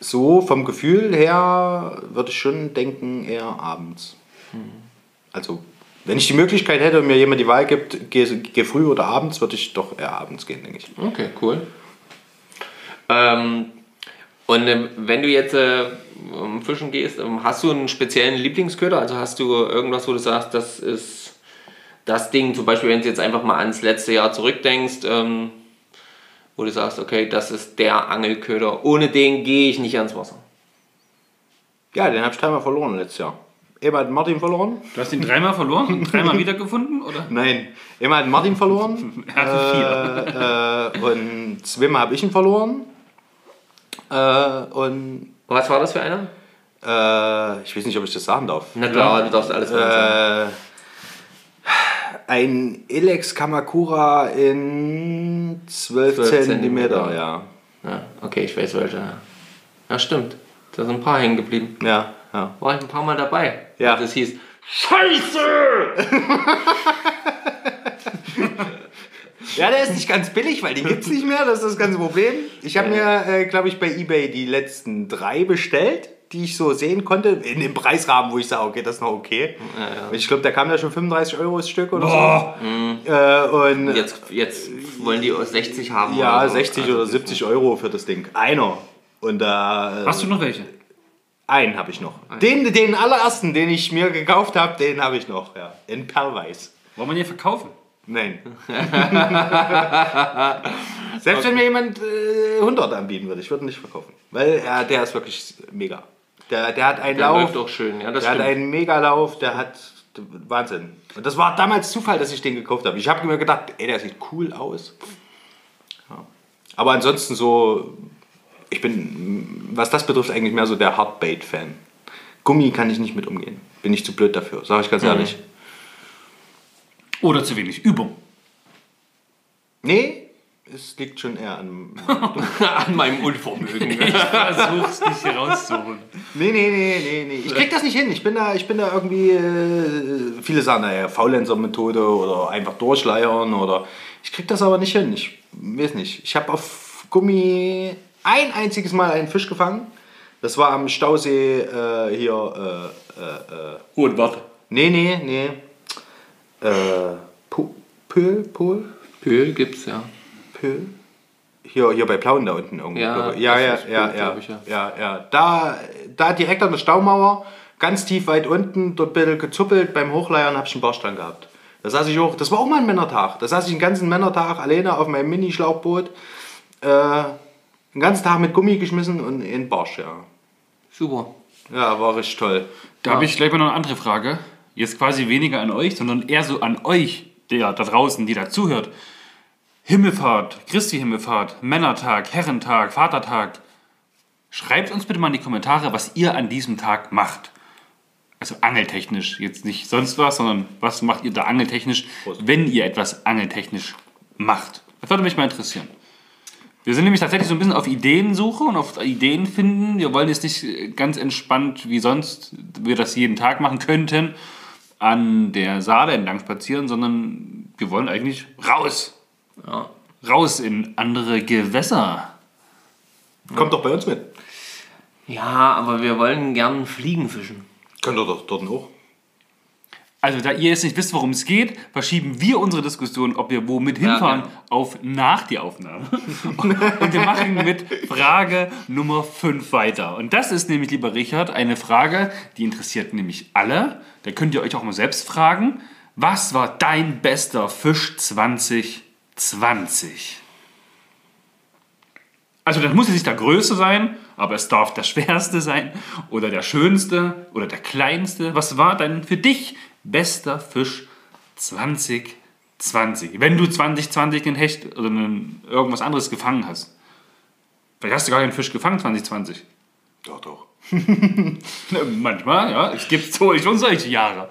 so, vom Gefühl her würde ich schon denken, eher abends. Also, wenn ich die Möglichkeit hätte und mir jemand die Wahl gibt, geh, geh früh oder abends, würde ich doch eher abends gehen, denke ich. Okay, cool. Ähm, und ähm, wenn du jetzt äh, fischen gehst, ähm, hast du einen speziellen Lieblingsköder? Also hast du irgendwas, wo du sagst, das ist das Ding, zum Beispiel, wenn du jetzt einfach mal ans letzte Jahr zurückdenkst, ähm, wo du sagst, okay, das ist der Angelköder, ohne den gehe ich nicht ans Wasser. Ja, den habe ich dreimal verloren letztes Jahr. Immer hat Martin verloren. Du hast ihn dreimal verloren und dreimal [laughs] wiedergefunden, oder? Nein, immer hat Martin verloren. [laughs] Er hatte vier. äh, und zweimal habe ich ihn verloren. Äh, und Was war das für einer? äh, ich weiß nicht, ob ich das sagen darf. Na klar, du darfst alles sagen. Ein Elex Kamakura in 12, 12 cm, Zentimeter. ja. Ja, okay, ich weiß welche. Ja, stimmt. Da sind ein paar hängen geblieben. Ja, ja. War ich ein paar Mal dabei. Ja. Das hieß Scheiße! [laughs] Ja, der ist nicht ganz billig, weil die gibt es nicht mehr, das ist das ganze Problem. Ich habe mir, äh, glaube ich, bei Ebay die letzten drei bestellt, die ich so sehen konnte, in dem Preisrahmen, wo ich sage, okay, das ist noch okay. Ich glaube, da kam da schon 35 Euro das Stück oder so. Äh, und Jetzt, jetzt wollen die 60 haben. ja, oder so. 60 Also, oder 70 Euro für das Ding. Einer. Und da. Äh, Hast du noch welche? einen habe ich noch. Den, den allerersten, den ich mir gekauft habe, den habe ich noch, ja. In Perlweiß. Wollen wir den verkaufen? Nein. [laughs] Selbst wenn mir jemand äh, 100 anbieten würde, ich würde ihn nicht verkaufen. Weil ja, der ist wirklich mega. Der, der hat einen Der Lauf. läuft auch schön, ja, das der hat stimmt. einen Megalauf, der hat Wahnsinn. Und das war damals Zufall, dass ich den gekauft habe. Ich habe mir gedacht, ey, der sieht cool aus. Ja. Aber ansonsten so, ich bin, was das betrifft, eigentlich mehr so der Hardbait-Fan. Gummi kann ich nicht mit umgehen. Bin ich zu blöd dafür, sage ich ganz ehrlich. Oder zu wenig Übung. Nee, es liegt schon eher an. [laughs] An meinem Unvermögen. Versuch's dich hier rauszuholen. Nee, nee, nee, nee, nee. Ich krieg das nicht hin. Ich bin da, ich bin da irgendwie. Äh, viele sagen, naja, Faulenzer-Methode oder einfach durchleiern oder. Ich krieg das aber nicht hin. Ich weiß nicht. Ich habe auf Gummi ein einziges Mal einen Fisch gefangen. Das war am Stausee äh, hier. Äh, Und warte. nee, nee, nee. Äh, Pöhl? Pol? Pöhl gibt's, ja. Pöhl? Hier, hier bei Plauen da unten irgendwo. Ja, ja, ja, ist ja, ja, ich, ja. ja, ja. Da, da direkt an der Staumauer, ganz tief weit unten, dort ein bisschen gezuppelt, beim Hochleiern habe ich einen Barsch dran gehabt. Da saß ich auch, das war auch mal ein Männertag. Da saß ich den ganzen Männertag alleine auf meinem Mini-Schlauchboot, äh, den ganzen Tag mit Gummi geschmissen und in Barsch, ja. Super. Ja, war richtig toll. Da habe ich gleich mal noch eine andere Frage. Jetzt quasi weniger an euch, sondern eher so an euch, der da draußen, die da zuhört. Himmelfahrt, Christi Himmelfahrt, Männertag, Herrentag, Vatertag. Schreibt uns bitte mal in die Kommentare, was ihr an diesem Tag macht. Also angeltechnisch, jetzt nicht sonst was, sondern was macht ihr da angeltechnisch, wenn ihr etwas angeltechnisch macht. Das würde mich mal interessieren. Wir sind nämlich tatsächlich so ein bisschen auf Ideensuche und auf Ideen finden. Wir wollen jetzt nicht ganz entspannt wie sonst wir das jeden Tag machen könnten, an der Saale entlang spazieren, sondern wir wollen eigentlich raus. Ja. Raus in andere Gewässer. Kommt doch bei uns mit. ja, aber wir wollen gern Fliegen fischen. Könnt ihr doch dort auch. Also, da ihr jetzt nicht wisst, worum es geht, verschieben wir unsere Diskussion, ob wir womit hinfahren, genau. auf nach die Aufnahme. [laughs] Und wir machen mit Frage Nummer 5 weiter. Und das ist nämlich, lieber Richard, eine Frage, die interessiert nämlich alle. Da könnt ihr euch auch mal selbst fragen. Was war dein bester Fisch 2020? Also das muss jetzt nicht der Größte sein, aber es darf der Schwerste sein oder der Schönste oder der Kleinste. Was war dein für dich bester Fisch 2020? Wenn du 2020 den Hecht oder einen- irgendwas anderes gefangen hast. Vielleicht hast du gar keinen Fisch gefangen 2020. Doch, doch. [laughs] Manchmal, ja. Es gibt so schon solche Jahre.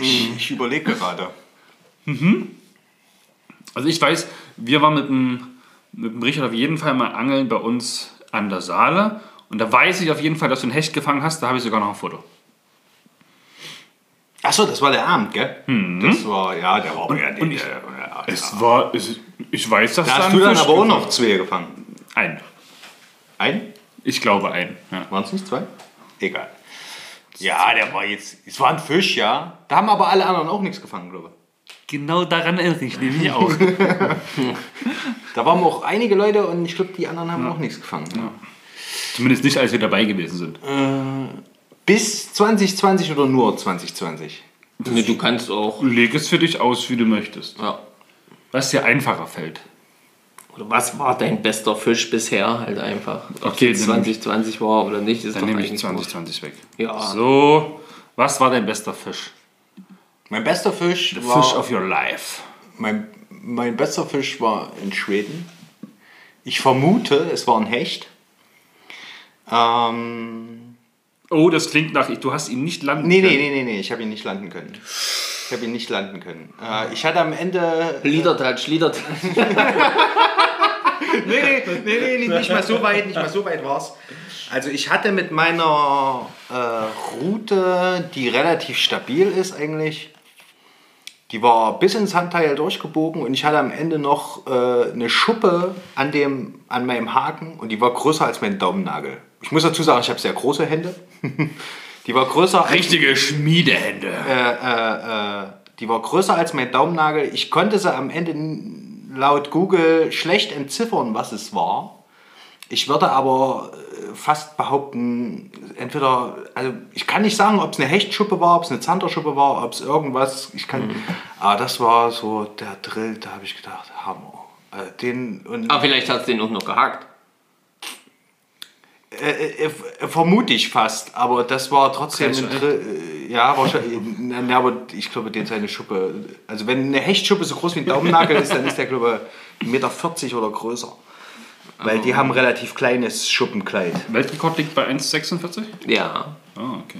Ich, ich überlege gerade. Also ich weiß, wir waren mit dem, mit dem Richard auf jeden Fall mal angeln bei uns an der Saale. Und da weiß ich auf jeden Fall, dass du einen Hecht gefangen hast. Da habe ich sogar noch ein Foto. Achso, das war der Abend, gell? Das war, ja, der war aber ja, und ich- der- ja, Es war, es, ich weiß, dass Da da hast ein du dann Fisch aber auch noch zwei gefangen. Ein. Ein? Ich glaube ein. Ja. Waren es nicht zwei? Egal. Ja, der war jetzt. Es war ein Fisch, ja. Da haben aber alle anderen auch nichts gefangen, glaube ich. Genau daran erinnere ich nämlich [laughs] auch. Da waren auch einige Leute und ich glaube, die anderen haben auch nichts gefangen. Ja. Zumindest nicht, als wir dabei gewesen sind. Bis 2020 oder nur 2020? Nee, du kannst auch. Leg es für dich aus, wie du möchtest. Ja. Was dir einfacher fällt. Oder was war dein bester Fisch bisher? Halt einfach. Ob Okay, es dann- 2020 war oder nicht, ist Dann doch nehme ich eigentlich 2020 weg. Ja. So, was war dein bester Fisch? Mein bester Fisch The war. Fish of your life. Mein, mein bester Fisch war in Schweden. Ich vermute, es war ein Hecht. Ähm, Oh, das klingt nach, du hast ihn nicht landen nee, nee, können. nee, nee, nee, ich habe ihn nicht landen können. Ich habe ihn nicht landen können. Äh, ich hatte am Ende. Liedertouch, Liedertouch. [laughs] Nee, nee, nee, nee, nee, nicht mal so weit, nicht mal so weit war's. Also ich hatte mit meiner äh, Route, die relativ stabil ist eigentlich, die war bis ins Handteil durchgebogen und ich hatte am Ende noch äh, eine Schuppe an, dem, an meinem Haken und die war größer als mein Daumennagel. Ich muss dazu sagen, ich habe sehr große Hände. [laughs] die war größer als Richtige Schmiedehände. äh, äh, äh, die war größer als mein Daumennagel. Ich konnte sie am Ende laut Google schlecht entziffern, was es war. Ich würde aber äh, fast behaupten, entweder, also ich kann nicht sagen, ob es eine Hechtschuppe war, ob es eine Zanderschuppe war, ob es irgendwas, ich kann, aber das war so der Drill, da habe ich gedacht, Hammer. Also den, und Aber vielleicht hat es den auch noch gehackt. Äh, äh, vermute ich fast, aber das war trotzdem. Ein Dr- äh, ja, wahrscheinlich. na, aber ich glaube, den seine Schuppe. Also, wenn eine Hechtschuppe so groß wie ein Daumennagel ist, dann ist der, glaube ich, 1,40 Meter oder größer. Weil die haben relativ kleines Schuppenkleid. Weltrekord liegt bei 1,46? Ja, Ah, okay.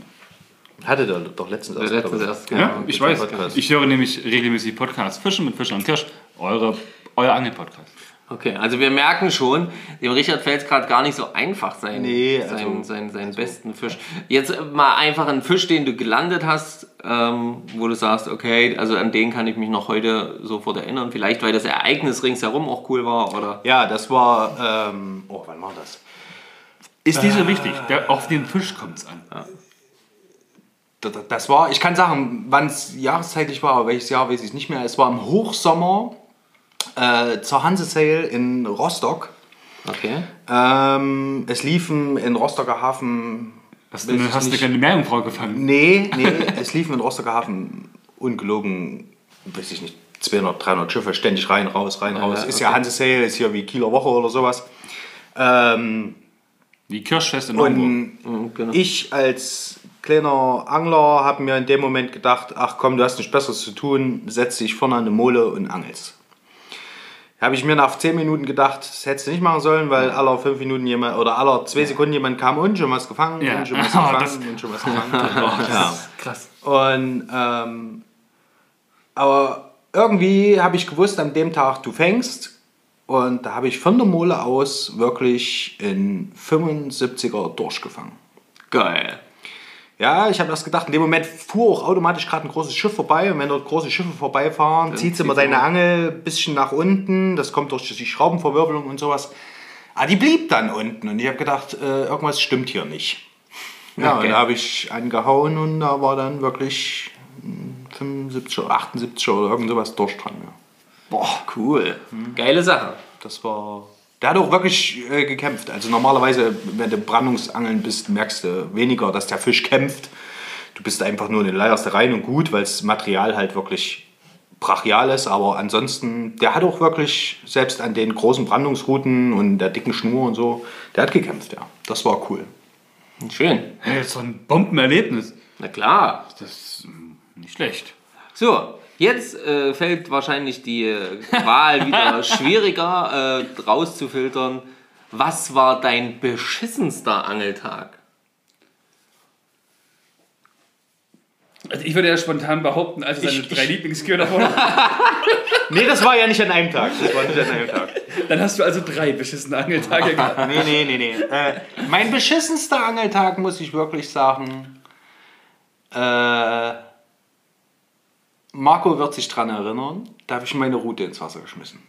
Hatte der doch letztens erst, letztens erst. Ja, genau. ich weiß. Podcast. Ich höre nämlich regelmäßig Podcasts. Fischen mit Fisch und Kirsch. Eure, euer Angel-Podcast. Okay, also wir merken schon, dem Richard fällt es gerade gar nicht so einfach, seinen, Nee, also- seinen, seinen, seinen besten Fisch. Jetzt mal einfach einen Fisch, den du gelandet hast, ähm, wo du sagst, okay, also an den kann ich mich noch heute sofort erinnern. Vielleicht, weil das Ereignis ringsherum auch cool war, oder? Ja, das war. Ähm, oh, wann war das? Ist die so wichtig? Der, auf den Fisch kommt es an. D- d- Das war, ich kann sagen, wann es jahreszeitlich war, aber welches Jahr weiß ich nicht mehr. Es war im Hochsommer äh, zur Hanse Sale in Rostock. Okay. Ähm, es liefen in Rostocker Hafen. Hast du, hast du nicht- keine Meerjungfrau gefangen? Nee, [laughs] nee, es liefen in Rostocker Hafen ungelogen, weiß ich nicht, 200, 300 Schiffe ständig rein, raus, rein, raus. Ist ja okay. Hanse Sale, ist hier wie Kieler Woche oder sowas. Ähm, Die Kirschfest in Hamburg. und Mhm, genau. ich als kleiner Angler habe mir in dem Moment gedacht, ach komm, du hast nichts Besseres zu tun, setz dich vorne an eine Mole und angelst. Habe ich mir nach 10 Minuten gedacht, das hättest du nicht machen sollen, weil aller 5 Minuten jemand oder aller 2 Sekunden jemand kam und schon was gefangen Ja. und schon was [laughs] Oh, gefangen das- und schon was gefangen. [laughs] ja. Krass. Und ähm, aber irgendwie habe ich gewusst, an dem Tag du fängst. Und da habe ich von der Mole aus wirklich in 75er durchgefangen. Geil. Ja, ich habe das gedacht, in dem Moment fuhr auch automatisch gerade ein großes Schiff vorbei und wenn dort große Schiffe vorbeifahren, zieht sie immer deine Angel ein bisschen nach unten, das kommt durch die Schraubenverwirbelung und sowas. Aber die blieb dann unten und ich habe gedacht, äh, irgendwas stimmt hier nicht. Ja, Okay. und da habe ich angehauen und da war dann wirklich hm, 75 oder 78 oder irgend sowas durch dran. Ja. Boah, cool. Geile Sache. Das war. Der hat auch wirklich äh, gekämpft. Also normalerweise, wenn du Brandungsangeln bist, merkst du weniger, dass der Fisch kämpft. Du bist einfach nur eine leierste rein und gut, weil das Material halt wirklich brachial ist. Aber ansonsten, der hat auch wirklich, selbst an den großen Brandungsrouten und der dicken Schnur und so, der hat gekämpft, ja. Das war cool. Schön. Hey, so ein Bombenerlebnis. Na klar. Das ist mm, nicht schlecht. So, jetzt äh, fällt wahrscheinlich die äh, Wahl [laughs] wieder schwieriger äh, rauszufiltern. Was war dein beschissenster Angeltag? Also ich würde ja spontan behaupten, also seine Ich- drei Lieblingsköder [laughs] waren. Nee, das war ja nicht an einem Tag. Das war nicht an einem Tag. Dann hast du also drei beschissene Angeltage gehabt. Nee, nee, nee, nee. Äh, mein beschissenster Angeltag, muss ich wirklich sagen. Äh, Marco wird sich dran erinnern. Da habe ich meine Route ins Wasser geschmissen.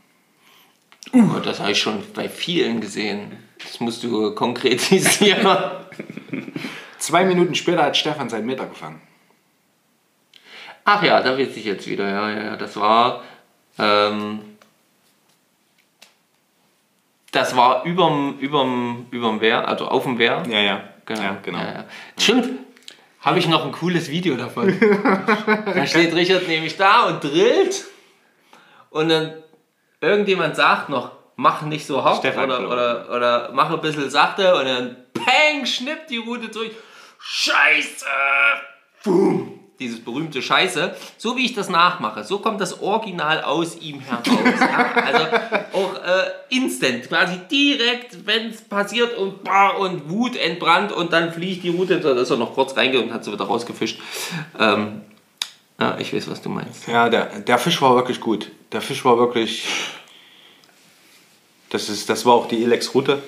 Oh, das habe ich schon bei vielen gesehen. Das musst du konkretisieren. [laughs] Zwei Minuten später hat Stefan seinen Meter gefangen. Ach ja, da weiß ich jetzt wieder. Ja, ja, ja. Das war. Ähm, das war überm, überm, überm Wehr, also auf dem Wehr. Ja, ja. Genau. Ja, genau. Ja, ja. Stimmt. Habe ich noch ein cooles Video davon. [laughs] da steht Richard nämlich da und drillt. Und dann irgendjemand sagt noch, mach nicht so Stefan, oder, ich. oder, oder mach ein bisschen sachte und dann peng, schnippt die Route durch. Scheiße! Boom! Dieses berühmte Scheiße. So wie ich das nachmache, so kommt das Original aus ihm heraus. ja? Also auch äh, instant, quasi direkt, wenn es passiert und, bah, und Wut entbrannt und dann fliegt die Route, da ist er noch kurz reingegangen und hat sie wieder rausgefischt. Ähm, ja, ich weiß, was du meinst. Ja, der, der Fisch war wirklich gut. Der Fisch war wirklich. Das, ist, das war auch die Elex-Route.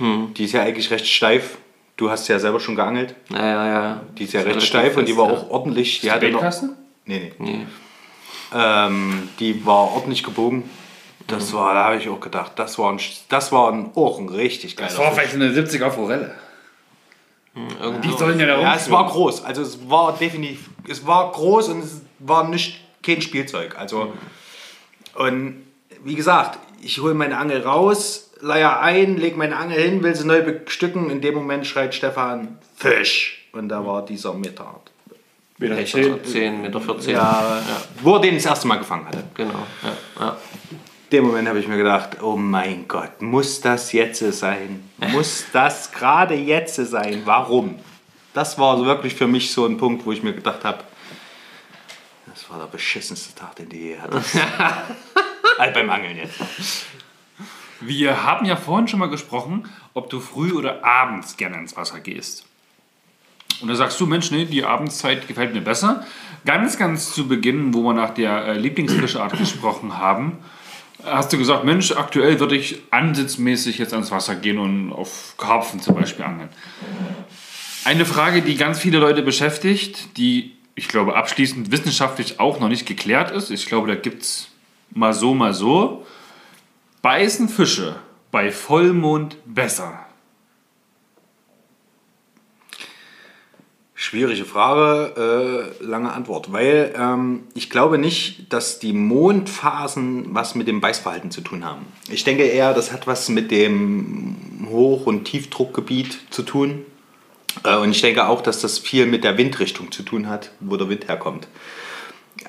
Die ist ja eigentlich recht steif. Du hast ja selber schon geangelt. Ja, ja, ja. Die ist ja Ist recht steif und die fest, war ja. auch ordentlich. Die noch, Baitkasten? nee, nee. Nee. Ähm, die war ordentlich gebogen. Mhm. Das war, da habe ich auch gedacht, das war ein, das war ein, auch ein richtig geiler Das war Fisch. vielleicht eine 70er Forelle. Irgendwie Die sollen ja da Ja, es war groß. Also es war definitiv, es war groß und es war nicht kein Spielzeug. Also und wie gesagt, ich hole meine Angel raus, leier ein, leg meine Angel hin, will sie neu bestücken. In dem Moment schreit Stefan Fisch und da war dieser Meter. Wieder 10, Meter 14. Ja, wo er den das erste Mal gefangen hatte. Genau. Ja, ja. dem Moment habe ich mir gedacht, oh mein Gott, muss das jetzt sein? Muss [laughs] das gerade jetzt sein? Warum? Das war wirklich für mich so ein Punkt, wo ich mir gedacht habe, das war der beschissenste Tag, den du je hattest. [laughs] also beim Angeln jetzt. Wir haben ja vorhin schon mal gesprochen, ob du früh oder abends gerne ins Wasser gehst. Und da sagst du, Mensch, nee, die Abendszeit gefällt mir besser. Ganz, ganz zu Beginn, wo wir nach der äh, Lieblingsfischart [clears throat] gesprochen haben, hast du gesagt, Mensch, aktuell würde ich ansitzmäßig jetzt ans Wasser gehen und auf Karpfen zum Beispiel angeln. Eine Frage, die ganz viele Leute beschäftigt, die ich glaube abschließend wissenschaftlich auch noch nicht geklärt ist. Ich glaube, da gibt es mal so, mal so. Beißen Fische bei Vollmond besser? Schwierige Frage, äh, lange Antwort. Weil ähm, ich glaube nicht, dass die Mondphasen was mit dem Beißverhalten zu tun haben. Ich denke eher, das hat was mit dem Hoch- und Tiefdruckgebiet zu tun. Äh, und ich denke auch, dass das viel mit der Windrichtung zu tun hat, wo der Wind herkommt.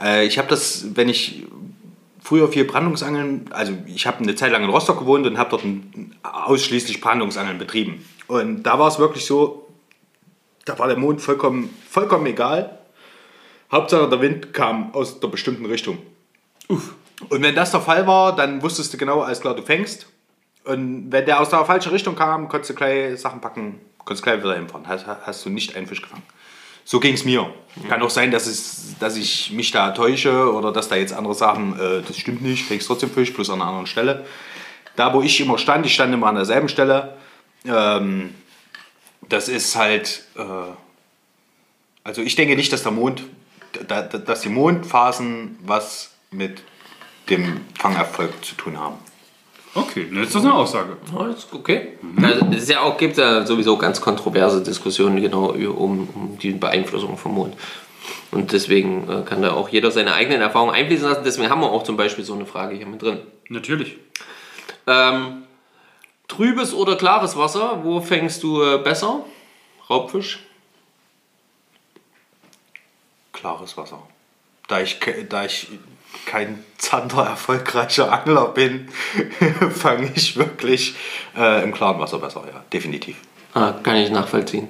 Äh, ich habe das, wenn ich früher viel Brandungsangeln, also ich habe eine Zeit lang in Rostock gewohnt und habe dort ausschließlich Brandungsangeln betrieben. Und da war es wirklich so, da war der Mond vollkommen, vollkommen egal. Hauptsache der Wind kam aus der bestimmten Richtung. Uff. Und wenn das der Fall war, dann wusstest du genau, alles klar, du fängst. Und wenn der aus der falschen Richtung kam, konntest du gleich Sachen packen, konntest gleich wieder hinfahren. Hast, hast du nicht einen Fisch gefangen. So ging es mir. Kann auch sein, dass, es, dass ich mich da täusche oder dass da jetzt andere sagen, äh, das stimmt nicht, kriegst trotzdem Fisch, bloß an einer anderen Stelle. Da, wo ich immer stand, ich stand immer an derselben Stelle. Ähm, das ist halt, äh, also ich denke nicht, dass der Mond, da, dass die Mondphasen was mit dem Fangerfolg zu tun haben. Okay, ne, ist das eine Aussage. Ja, ist okay. Also, es ist ja auch, gibt ja sowieso ganz kontroverse Diskussionen genau um, um die Beeinflussung vom Mond. Und deswegen äh, kann da auch jeder seine eigenen Erfahrungen einfließen lassen. Deswegen haben wir auch zum Beispiel so eine Frage hier mit drin. Natürlich. Ähm, trübes oder klares Wasser, wo fängst du äh, besser? Raubfisch? Klares Wasser. Da ich, da ich kein Zander erfolgreicher Angler bin, [laughs] fange ich wirklich äh, im klaren Wasser besser, ja, definitiv. Ah, kann ich nachvollziehen.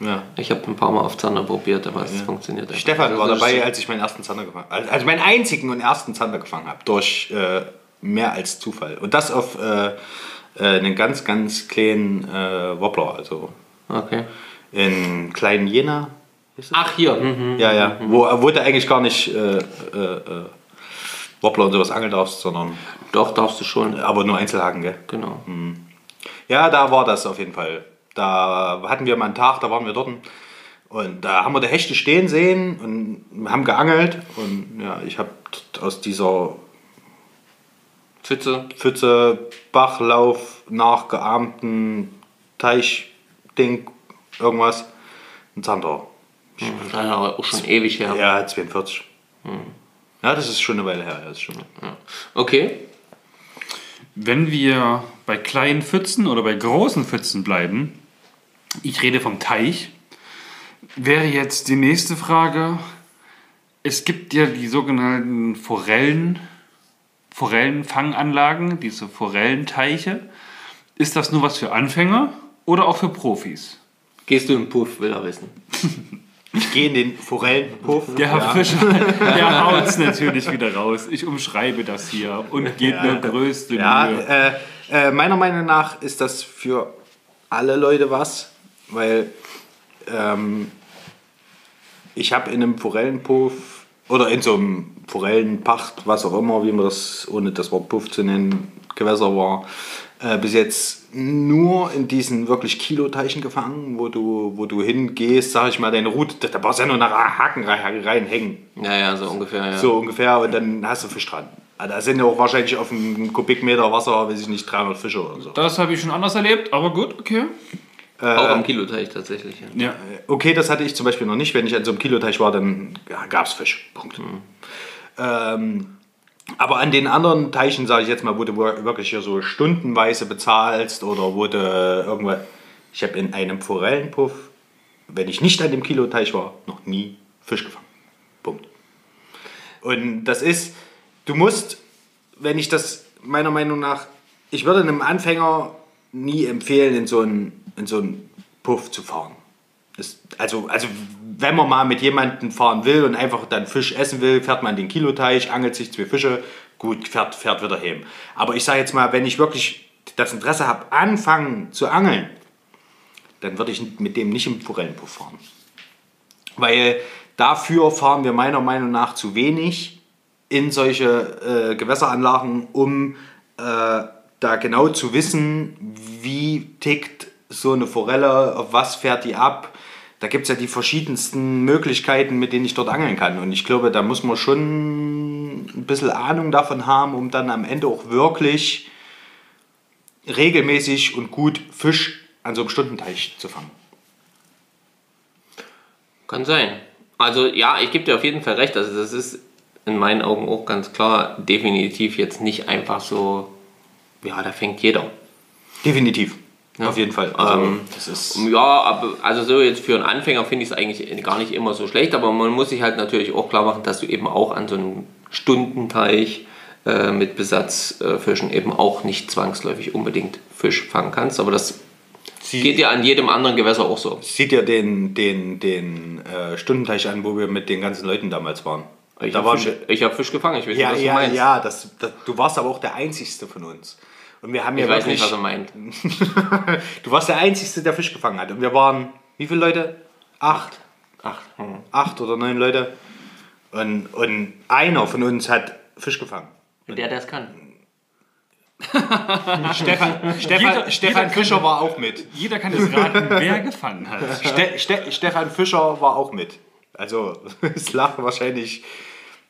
Ja. Ich habe ein paar Mal auf Zander probiert, aber es funktioniert einfach. Stefan Also war das dabei, als ich meinen ersten Zander gefangen habe. Also meinen einzigen und ersten Zander gefangen habe. Durch äh, mehr als Zufall. Und das auf äh, äh, einen ganz, ganz kleinen äh, Wobbler. Also Okay. in kleinen Jena. Ach, hier. Mhm. Ja, ja. Wo, wo du eigentlich gar nicht äh, äh, äh, Wobbler und sowas angeln darfst, sondern Doch, darfst du schon. aber nur Einzelhaken, gell? Genau. Ja, da war das auf jeden Fall. Da hatten wir mal einen Tag, da waren wir dort. Und da haben wir die Hechte stehen sehen und haben geangelt. Und ja, ich habe aus dieser Pfütze. Pfütze, Bachlauf, nachgeahmten Teichding, irgendwas, ein Zander. Das ist auch schon ewig her. Ja, 42. Ja, das ist schon eine Weile her. Ja, das ist schon. Okay. Wenn wir bei kleinen Pfützen oder bei großen Pfützen bleiben, ich rede vom Teich, wäre jetzt die nächste Frage. Es gibt ja die sogenannten Forellen, Forellenfanganlagen, diese Forellenteiche. Ist das nur was für Anfänger oder auch für Profis? Gehst du im Puff, will er wissen. [laughs] Ich gehe in den Forellenpuff. Der Herr Fischer, der [laughs] haut's natürlich wieder raus. Ich umschreibe das hier und geht mir größte Ja, Mühe. äh, äh, meiner Meinung nach ist das für alle Leute was, weil ähm, ich habe in einem Forellenpuff oder in so einem Forellenpacht, was auch immer, wie man das, ohne das Wort Puff zu nennen, Gewässer war, äh, bis jetzt nur in diesen wirklich Kiloteichen gefangen, wo du, wo du hingehst, sag ich mal, deine Route, da, da brauchst du ja nur nach Haken rein, reinhängen. Ja, ja, so ungefähr, ja. So ungefähr und dann hast du Fisch dran. Ah, Da sind ja auch wahrscheinlich auf einem Kubikmeter Wasser, weiß ich nicht, 300 Fische oder so. Das habe ich schon anders erlebt, aber gut, okay. Auch am Kiloteich tatsächlich, ja. Ja. Okay, das hatte ich zum Beispiel noch nicht. Wenn ich an so einem Kiloteich war, dann ja, gab es Fisch. Punkt. Ähm, aber an den anderen Teichen, sage ich jetzt mal, wo du wirklich hier so stundenweise bezahlst oder wo du irgendwas. Ich habe in einem Forellenpuff, wenn ich nicht an dem Kiloteich war, noch nie Fisch gefangen. Punkt. Und das ist, du musst, wenn ich das meiner Meinung nach, ich würde einem Anfänger nie empfehlen, in so einen, in so einen Puff zu fahren. Das, also, also wenn man mal mit jemandem fahren will und einfach dann Fisch essen will, fährt man den Kiloteich, angelt sich zwei Fische, gut, fährt, fährt wieder heim. Aber ich sage jetzt mal, wenn ich wirklich das Interesse habe, anfangen zu angeln, dann würde ich mit dem nicht im Forellenpuff fahren. Weil dafür fahren wir meiner Meinung nach zu wenig in solche äh, Gewässeranlagen, um äh, da genau zu wissen, wie tickt so eine Forelle, auf was fährt die ab. Da gibt es ja die verschiedensten Möglichkeiten, mit denen ich dort angeln kann. Und ich glaube, da muss man schon ein bisschen Ahnung davon haben, um dann am Ende auch wirklich regelmäßig und gut Fisch an so einem Stundenteich zu fangen. Kann sein. Also ja, ich gebe dir auf jeden Fall recht. Also das ist in meinen Augen auch ganz klar definitiv jetzt nicht einfach so, ja, da fängt jeder. Definitiv. Ja. Auf jeden Fall. Also, Ähm, Ja, aber also so jetzt für einen Anfänger finde ich es eigentlich gar nicht immer so schlecht, aber man muss sich halt natürlich auch klar machen, dass du eben auch an so einem Stundenteich äh, mit Besatzfischen eben auch nicht zwangsläufig unbedingt Fisch fangen kannst. Aber das geht ja an jedem anderen Gewässer auch so. Sieht ja den, den, den äh, Stundenteich an, wo wir mit den ganzen Leuten damals waren. Ich da habe Fisch, ich hab Fisch gefangen, ich weiß ja, nicht, was du ja, meinst. ja, das, das, du warst aber auch der Einzigste von uns. Und wir haben Ich ja weiß wirklich, nicht, was er meint. [laughs] du warst der Einzigste, der Fisch gefangen hat. Und wir waren, wie viele Leute? Acht. Ach, hm. Acht oder neun Leute. Und, und einer von uns hat Fisch gefangen. der, der es kann. [laughs] Stefan, Stefan, Jeder- Stefan jeder Fischer kann- war auch mit. Jeder kann jetzt raten, [laughs] wer gefangen hat. Ste Ste Stefan Fischer war auch mit. Also es lag wahrscheinlich.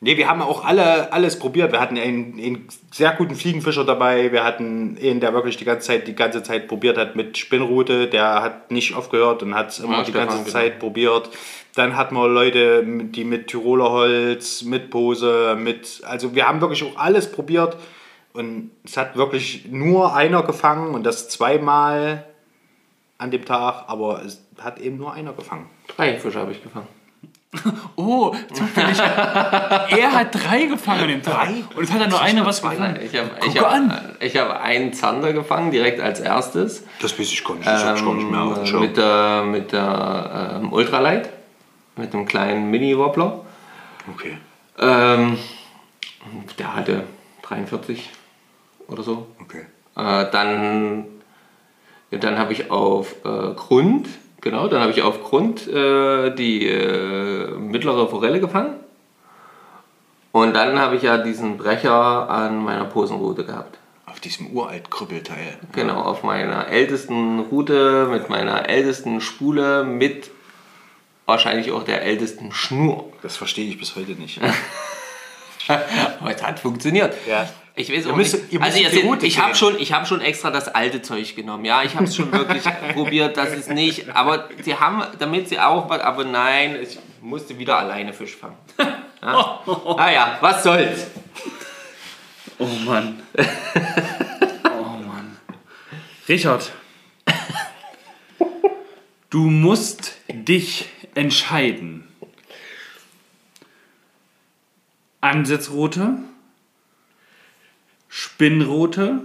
Nee, wir haben auch alle alles probiert. Wir hatten einen, einen sehr guten Fliegenfischer dabei. Wir hatten einen, der wirklich die ganze Zeit, die ganze Zeit probiert hat mit Spinnrute. Der hat nicht aufgehört und hat es immer Ja, die ganze genau. Zeit probiert. Dann hatten wir Leute, die mit Tiroler Holz, mit Pose, mit. Also wir haben wirklich auch alles probiert. Und es hat wirklich nur einer gefangen und das zweimal an dem Tag, aber es hat eben nur einer gefangen. Drei Fische habe ich gefangen. Oh, zufällig. er hat drei gefangen an dem Tag. Drei? Und es hat dann nur einer was gefangen. Ich habe Guck ich hab, an. ich hab einen Zander gefangen, direkt als erstes. Das weiß ich gar nicht. Das hab ich gar nicht mehr auf Ähm, Schirm. mit der, mit der ähm, Ultralight, mit einem kleinen Mini-Wobbler. Okay. Ähm, der hatte 43 oder so. Okay. Äh, dann dann habe ich auf äh, Grund, genau, dann habe ich auf Grund äh, die äh, mittlere Forelle gefangen. Und dann habe ich ja diesen Brecher an meiner Posenrute gehabt. Auf diesem uralt Krüppelteil. Genau, auf meiner ältesten Route, mit meiner ältesten Spule, mit wahrscheinlich auch der ältesten Schnur. Das verstehe ich bis heute nicht. [laughs] Aber es hat funktioniert. Ja. Ich weiß auch müsst- nicht. Also Route ich habe schon, ich hab schon extra das alte Zeug genommen. Ja, ich habe es schon wirklich [laughs] probiert, das ist nicht. Aber sie haben, damit sie auch was, aber nein, ich musste wieder alleine Fisch fangen. [laughs] Ja? Naja, was soll's. Oh Mann. [laughs] Oh Mann. Richard. Du musst dich entscheiden. Ansetzroute, Spinnroute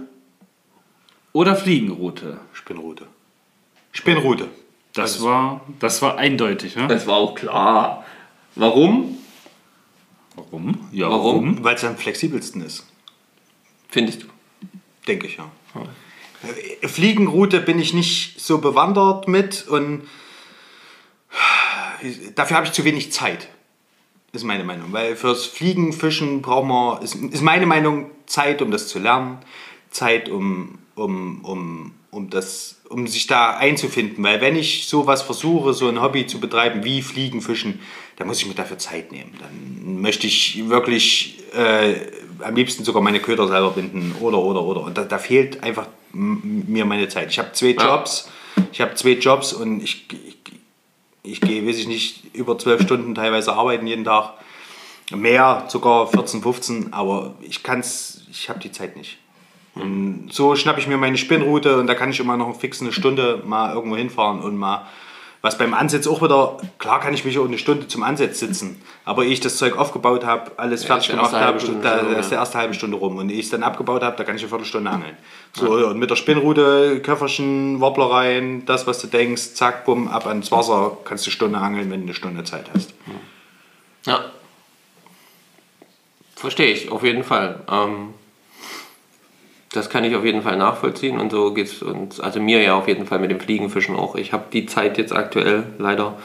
oder Fliegenroute. Spinnrute. Spinnrute. Das war, das war eindeutig, ne? Das war auch klar. Warum? Warum? Ja, Warum? Weil es am flexibelsten ist. Findest du? Denke ich, ja. Äh, Fliegenroute bin ich nicht so bewandert mit und dafür habe ich zu wenig Zeit. Ist meine Meinung. Weil fürs Fliegenfischen braucht man, ist, ist meine Meinung, Zeit, um das zu lernen. Zeit, um, um, um, um, das, um sich da einzufinden. Weil wenn ich sowas versuche, so ein Hobby zu betreiben wie Fliegenfischen, dann muss ich mir dafür Zeit nehmen. Dann möchte ich wirklich äh, am liebsten sogar meine Köder selber binden oder, oder, oder. Und da, da fehlt einfach mir meine Zeit. Ich habe zwei Jobs. Ich habe zwei Jobs und ich, ich, ich gehe, weiß ich nicht, über zwölf Stunden teilweise arbeiten jeden Tag. Mehr, sogar 14, 15, aber ich kann's, ich habe die Zeit nicht. Und so schnappe ich mir meine Spinnroute und da kann ich immer noch fix eine Stunde mal irgendwo hinfahren und mal Was beim Ansitz auch wieder, klar kann ich mich auch eine Stunde zum Ansatz sitzen, aber ehe ich das Zeug aufgebaut habe, alles Ja, fertig gemacht habe, Stunde da ist die ja. erste halbe Stunde rum. Und ehe ich es dann abgebaut habe, da kann ich eine Viertelstunde angeln. So, und mit der Spinnrute, Köfferchen, Wobbler rein, das, was du denkst, zack, bumm, ab ans Wasser, kannst du eine Stunde angeln, wenn du eine Stunde Zeit hast. Ja. Verstehe ich, auf jeden Fall. Ähm, das kann ich auf jeden Fall nachvollziehen und so geht es uns, also mir ja auf jeden Fall mit dem Fliegenfischen auch. Ich habe die Zeit jetzt aktuell leider,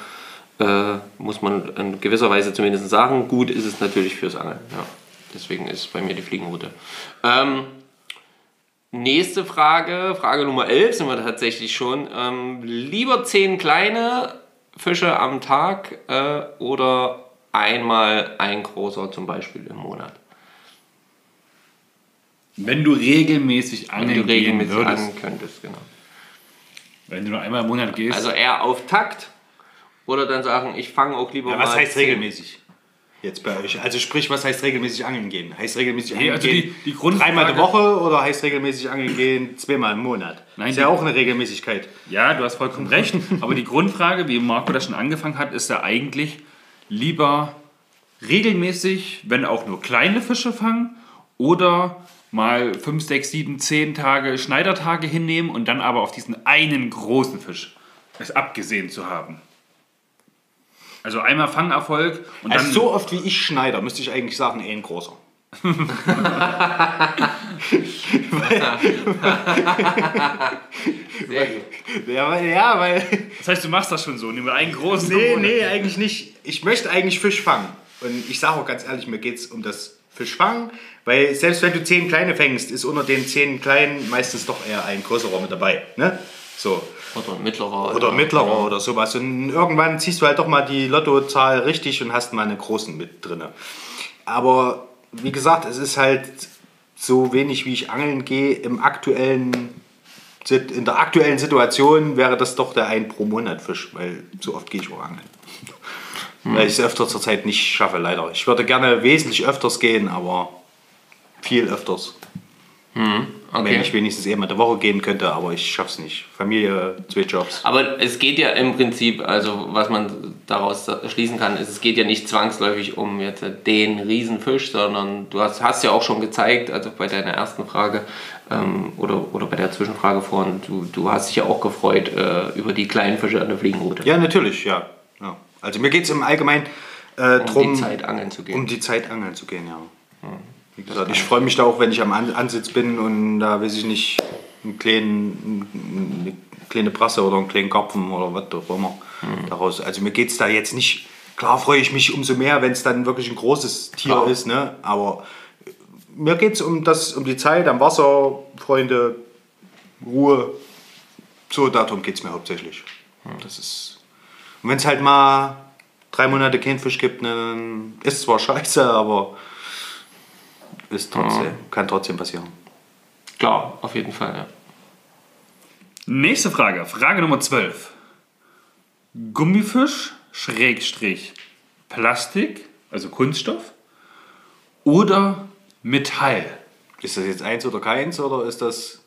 äh, muss man in gewisser Weise zumindest sagen. Gut ist es natürlich fürs Angeln. Ja. Deswegen ist bei mir die Fliegenroute. Ähm, nächste Frage, Frage Nummer 11 sind wir tatsächlich schon. Ähm, lieber 10 kleine Fische am Tag äh, oder einmal ein großer zum Beispiel im Monat? Wenn du regelmäßig Wenn angeln du gehen regelmäßig würdest. angeln könntest, genau. Wenn du nur einmal im Monat gehst. Also eher auf Takt oder dann sagen, ich fange auch lieber Ja, mal was heißt 10. regelmäßig? Jetzt bei euch. Also sprich, was heißt regelmäßig angeln gehen? Heißt regelmäßig angeln also gehen die- die Grundfrage- dreimal die Woche oder heißt regelmäßig angeln gehen zweimal im Monat? Nein, ist ja auch eine Regelmäßigkeit. Ja, du hast vollkommen recht. Aber die Grundfrage, wie Marco das schon angefangen hat, ist ja eigentlich lieber regelmäßig, wenn auch nur kleine Fische fangen oder mal 5, 6, 7, 10 Tage Schneidertage hinnehmen und dann aber auf diesen einen großen Fisch es abgesehen zu haben. Also einmal Fangerfolg und Also dann so oft wie ich Schneider, müsste ich eigentlich sagen, eh ein großer. [laughs] Sehr gut. Ja, weil, ja, weil Das heißt, du machst das schon so, nimm einen großen. Nee, nee, eigentlich nicht. Ich möchte eigentlich Fisch fangen. Und ich sage auch ganz ehrlich, mir geht es um das Fischfangen. Weil selbst wenn du zehn kleine fängst, ist unter den zehn kleinen meistens doch eher ein größerer mit dabei. Ne? So. Oder mittlerer. Oder mittlerer oder sowas. Und irgendwann ziehst du halt doch mal die Lottozahl richtig und hast mal einen großen mit drin. Aber wie gesagt, es ist halt so wenig, wie ich angeln gehe. Im aktuellen, in der aktuellen Situation wäre das doch der ein pro Monat Fisch, weil so oft gehe ich auch angeln. Weil ich es öfter zur Zeit nicht schaffe, leider. Ich würde gerne wesentlich öfters gehen, aber viel öfters. Wenn Okay. ich wenigstens eben in der Woche gehen könnte, aber ich schaffe es nicht. Familie, zwei Jobs. Aber es geht ja im Prinzip, also was man daraus schließen kann, ist, es geht ja nicht zwangsläufig um jetzt den Riesenfisch, sondern du hast, hast ja auch schon gezeigt, also bei deiner ersten Frage ähm, oder, oder bei der Zwischenfrage vorhin, du, du hast dich ja auch gefreut äh, über die kleinen Fische an der Fliegenroute. Ja, natürlich, ja. Also mir geht es im Allgemeinen äh, um drum, die Zeit angeln zu gehen. um die Zeit angeln zu gehen, ja. Wie gesagt, ich freue mich da auch, wenn ich am An Ansitz bin und da weiß ich nicht, einen kleinen, eine kleine Brasse oder einen kleinen Karpfen oder was auch immer daraus. Also mir geht es da jetzt nicht, klar freue ich mich umso mehr, wenn es dann wirklich ein großes Tier Klar. ist, ne? aber mir geht es um, das- um die Zeit am Wasser, Freunde, Ruhe, so darum geht es mir hauptsächlich. Das ist, und wenn es halt mal drei Monate keinen Fisch gibt, ne, dann ist zwar scheiße, aber ist trotzdem, kann trotzdem passieren. Klar, auf jeden Fall, ja. Nächste Frage, Frage Nummer 12. Gummifisch, Schrägstrich, Plastik, also Kunststoff oder Metall? Ist das jetzt eins oder keins oder ist das.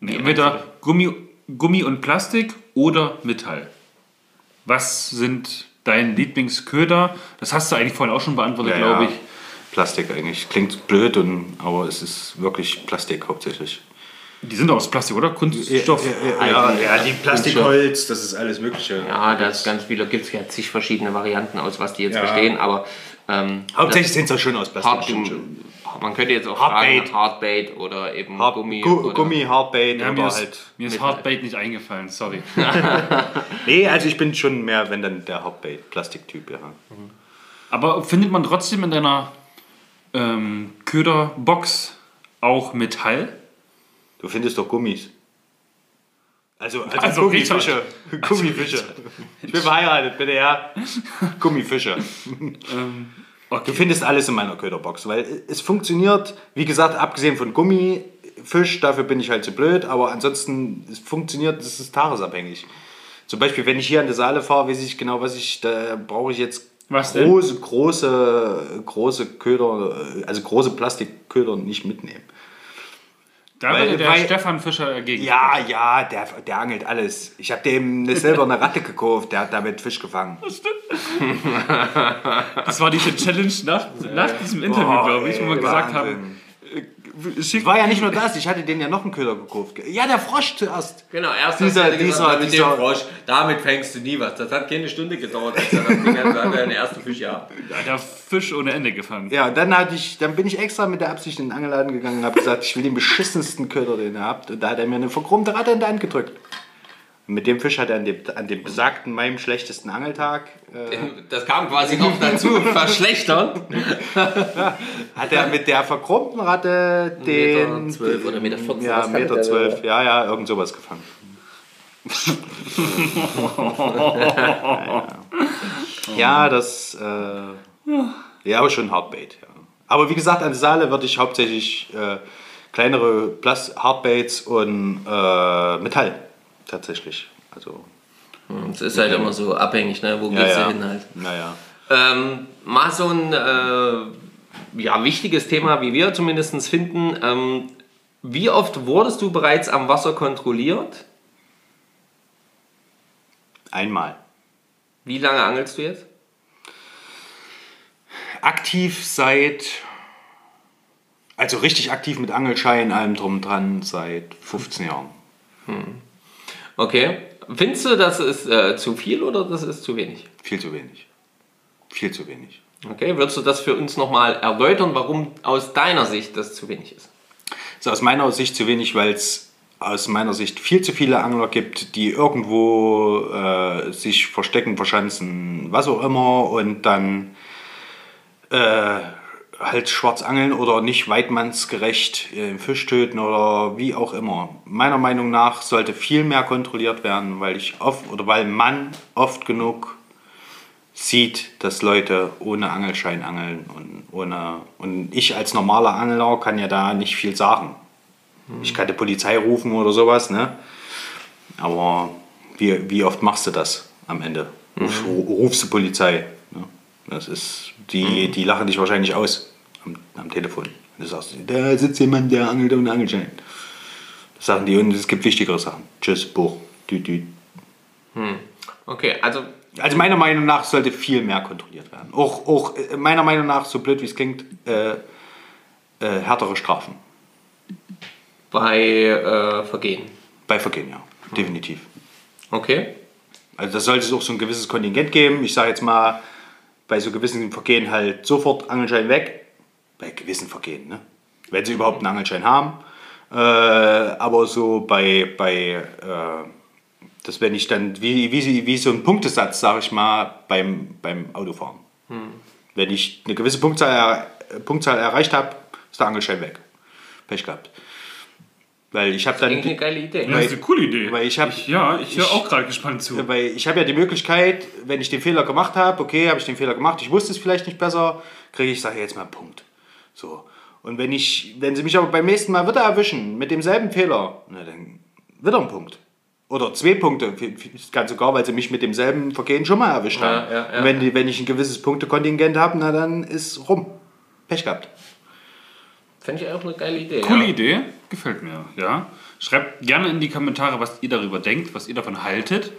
Nee, entweder Gummi, Gummi und Plastik oder Metall. Was sind dein Lieblingsköder? Das hast du eigentlich vorhin auch schon beantwortet, glaube ich. Plastik eigentlich. Klingt blöd, und, aber es ist wirklich Plastik hauptsächlich. Die sind doch aus Plastik, oder? Kunststoff. Ja, ja, ja, die Plastikholz, das ist alles Mögliche. Ja, da ist ganz viele, gibt es ja zig verschiedene Varianten aus, was die jetzt Ja. bestehen, aber ähm, Hauptsächlich sind es ja schon aus Plastik. Man könnte jetzt auch Hardbait. fragen, Hardbait oder eben Hard, Gummi. Gu oder, Gummi, Hardbait Ja, mir ist, halt. mir ist. Hardbait nicht eingefallen, sorry. [laughs] [laughs] Nee, also ich bin schon mehr, wenn dann der Hardbait-Plastiktyp, ja. Aber findet man trotzdem in deiner ähm, Köderbox auch Metall? Du findest doch Gummis. Also, also, Also Gummifische. [laughs] Gummifische. Ich bin verheiratet, bitte, ja. Gummifische. Du findest alles in meiner Köderbox, weil es funktioniert, wie gesagt, abgesehen von Gummifisch, dafür bin ich halt zu blöd, aber ansonsten es funktioniert, es ist tagesabhängig. Zum Beispiel, wenn ich hier an der Saale fahre, weiß ich genau, was ich, da brauche ich jetzt Was denn? große, große, große Köder, also große Plastikköder nicht mitnehmen. Da Weil- würde der weil- Stefan Fischer dagegen. Ja, ja, der, der angelt alles. Ich habe dem eine Ratte gekauft, der hat damit Fisch gefangen. Das war diese Challenge nach, nach diesem Interview, Boah, glaube ich, wo wir ey, gesagt Wahnsinn. haben, äh, schick, War ja nicht nur das, ich hatte den ja noch einen Köder gekauft. Ja, der Frosch zuerst. Genau, erst Dieser- hast du dieser- gesagt, mit dieser- dem Frosch, damit fängst du nie was. Das hat keine Stunde gedauert, als er das Ding hat, da hat er den ersten Fisch ja. da hat er Fisch ohne Ende gefangen. Ja, dann, hatte ich, dann bin ich extra mit der Absicht in den Angelladen gegangen und habe gesagt, ich will den beschissensten Köder, den ihr habt. Und da hat er mir eine verkrummte Ratte in die Hand gedrückt. Mit dem Fisch hat er an dem, an dem besagten, meinem schlechtesten Angeltag, äh, Das kam quasi noch dazu, [laughs] verschlechtern. hat er mit der verkrummten Ratte den... Meter 12 oder Meter 14, Ja, Meter der 12, ja, ja, irgend sowas gefangen. [laughs] ja, das, äh, ja, aber schon Hardbait, ja. Aber wie gesagt, an der Saale würde ich hauptsächlich äh, kleinere Plus Hardbaits und äh, Metall tatsächlich. Also, Es ist halt immer so abhängig, ne? wo ja, gehst ja. hin halt. Naja. Ähm, mal so ein äh, ja, wichtiges Thema, wie wir zumindest finden. Ähm, wie oft wurdest du bereits am Wasser kontrolliert? Einmal. Wie lange angelst du jetzt? Aktiv seit, also richtig aktiv mit Angelschein, allem drum und dran, seit 15 Jahren. Okay. Findest du, das ist äh, zu viel oder das ist zu wenig? Viel zu wenig. Viel zu wenig. Okay, würdest du das für uns nochmal erläutern, warum aus deiner Sicht das zu wenig ist? ist aus meiner Sicht zu wenig, weil es aus meiner Sicht viel zu viele Angler gibt, die irgendwo äh, sich verstecken, verschanzen, was auch immer und dann äh, halt schwarz angeln oder nicht weitmannsgerecht äh, Fisch töten oder wie auch immer. Meiner Meinung nach sollte viel mehr kontrolliert werden, weil ich oft oder weil man oft genug sieht, dass Leute ohne Angelschein angeln und ohne und ich als normaler Angler kann ja da nicht viel sagen. Ich kann die Polizei rufen oder sowas, ne? Aber wie, wie oft machst du das am Ende? Ruf, Rufst du Polizei? Das ist, die, die lachen dich wahrscheinlich aus am, am Telefon. Du sagst, da sitzt jemand, der angelt ohne Angelschein. Das sagen die und es gibt wichtigere Sachen. Tschüss, Buch. Düt, düt. Okay, also Also meiner Meinung nach sollte viel mehr kontrolliert werden. Auch, auch äh, meiner Meinung nach, so blöd wie es klingt, äh, äh, härtere Strafen. bei äh, Vergehen. Bei Vergehen, ja. Definitiv. Okay. Also da sollte es auch so ein gewisses Kontingent geben. Ich sage jetzt mal, bei so gewissen Vergehen halt sofort Angelschein weg. Bei gewissen Vergehen, ne? Wenn sie überhaupt einen Angelschein haben. Äh, aber so bei, bei äh, das wenn ich dann, wie, wie, wie so ein Punktesatz, sage ich mal, beim, beim Autofahren. Wenn ich eine gewisse Punktzahl, Punktzahl erreicht habe, ist der Angelschein weg. Pech gehabt. Weil ich habe dann... Eigentlich eine geile Idee. Das ist eine coole Idee. weil ich hab- ich, ja, ich höre auch gerade gespannt zu. Weil ich habe ja die Möglichkeit, wenn ich den Fehler gemacht habe, okay, habe ich den Fehler gemacht, ich wusste es vielleicht nicht besser, kriege ich, sage jetzt mal einen Punkt. So. Und wenn ich, wenn sie mich aber beim nächsten Mal wieder erwischen mit demselben Fehler, na dann wieder ein Punkt. Oder zwei Punkte, ist ganz sogar, weil sie mich mit demselben Vergehen schon mal erwischt Ja, haben. ja, ja. Und wenn, die, wenn ich ein gewisses Punktekontingent habe, na dann ist rum. Pech gehabt. Fände ich auch eine geile Idee. Coole ja. Idee, gefällt mir. Ja. Schreibt gerne in die Kommentare, was ihr darüber denkt, was ihr davon haltet.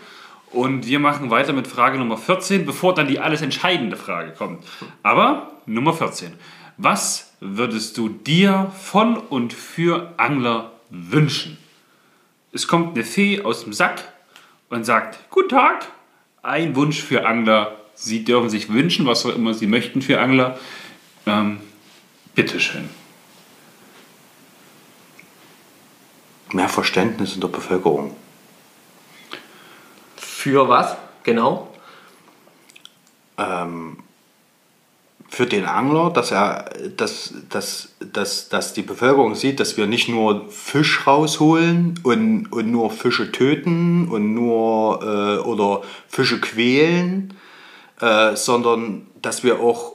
Und wir machen weiter mit Frage Nummer 14, bevor dann die alles entscheidende Frage kommt. Aber Nummer 14. Was würdest du dir von und für Angler wünschen? Es kommt eine Fee aus dem Sack und sagt, Guten Tag, ein Wunsch für Angler. Sie dürfen sich wünschen, was auch immer Sie möchten für Angler. Ähm, bitteschön. Mehr Verständnis in der Bevölkerung. Für was? Genau. für den Angler, dass er, dass, dass, dass, dass die Bevölkerung sieht, dass wir nicht nur Fisch rausholen und, und nur Fische töten und nur äh, oder Fische quälen, äh, sondern dass wir auch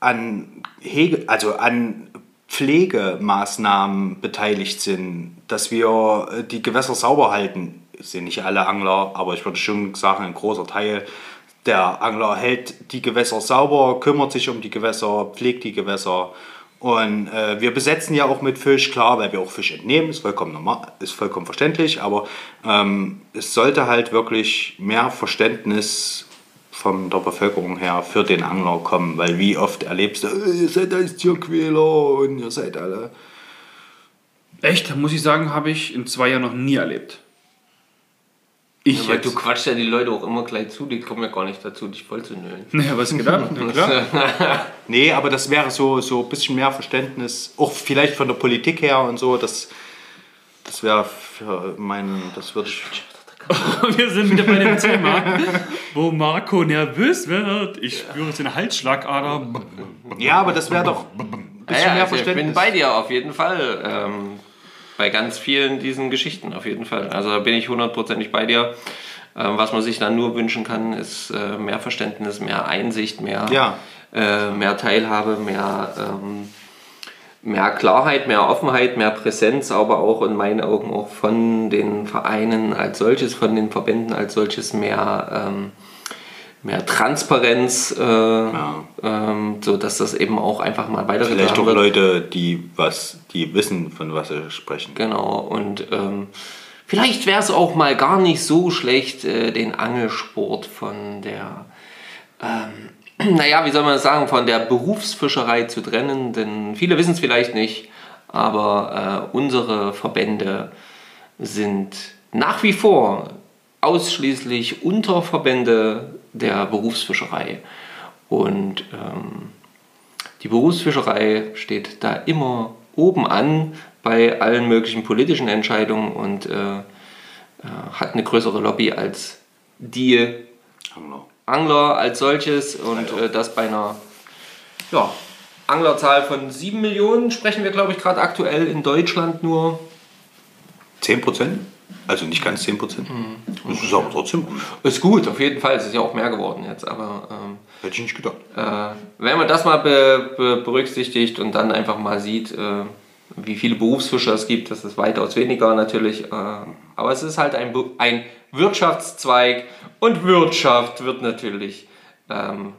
an Hege, also an Pflegemaßnahmen beteiligt sind, dass wir äh, die Gewässer sauber halten. Es sind nicht alle Angler, aber ich würde schon sagen, ein großer Teil der Angler hält die Gewässer sauber, kümmert sich um die Gewässer, pflegt die Gewässer Und äh, wir besetzen ja auch mit Fisch, klar, weil wir auch Fisch entnehmen, ist vollkommen normal, ist vollkommen verständlich, aber ähm, es sollte halt wirklich mehr Verständnis von der Bevölkerung her für den Angler kommen, weil wie oft erlebst du, "Äh, ihr seid alles Tierquäler und ihr seid alle. Echt, muss ich sagen, habe ich in zwei Jahren noch nie erlebt. Ich Weil jetzt. du quatschst ja die Leute auch immer gleich zu, die kommen ja gar nicht dazu, dich voll zu nölen. [laughs] Naja, was gedacht? Na klar. [laughs] Nee, aber das wäre so, so ein bisschen mehr Verständnis, auch vielleicht von der Politik her und so, das, das wäre für meinen, das würde ich. [laughs] Wir sind wieder bei dem Thema, wo Marco nervös wird. Ich spüre seine Halsschlagader. Ja, aber das wäre doch ein bisschen Ja, ja, mehr also ich bin Verständnis. bei dir auf jeden Fall. Ähm, bei ganz vielen diesen Geschichten auf jeden Fall. Also da bin ich hundertprozentig bei dir. Ähm, was man sich dann nur wünschen kann, ist äh, mehr Verständnis, mehr Einsicht, mehr, Ja. äh, mehr Teilhabe, mehr, ähm, mehr Klarheit, mehr Offenheit, mehr Präsenz, aber auch in meinen Augen auch von den Vereinen als solches, von den Verbänden als solches mehr, ähm, mehr Transparenz, äh, ähm, so dass das eben auch einfach mal weitergetragen Vielleicht auch wird. Leute, die was, die wissen, von was sie sprechen. Genau, und ähm, vielleicht wäre es auch mal gar nicht so schlecht, äh, den Angelsport von der, ähm, naja, wie soll man das sagen, von der Berufsfischerei zu trennen, denn viele wissen es vielleicht nicht, aber äh, unsere Verbände sind nach wie vor ausschließlich Unterverbände der Berufsfischerei. Und ähm, die Berufsfischerei steht da immer oben an bei allen möglichen politischen Entscheidungen und äh, äh, hat eine größere Lobby als die Angler. Als solches und äh, das bei einer ja, Anglerzahl von 7 Millionen sprechen wir, glaube ich, gerade aktuell in Deutschland nur. 10 Prozent? Also nicht ganz 10 Prozent. Das ist aber trotzdem gut. Ist gut, auf jeden Fall. Es ist ja auch mehr geworden jetzt, aber ähm, Hätte ich nicht gedacht. Äh, wenn man das mal be, be, berücksichtigt und dann einfach mal sieht, äh, wie viele Berufsfischer es gibt, das ist weitaus weniger natürlich. Äh, aber es ist halt ein, ein Wirtschaftszweig und Wirtschaft wird natürlich, ähm,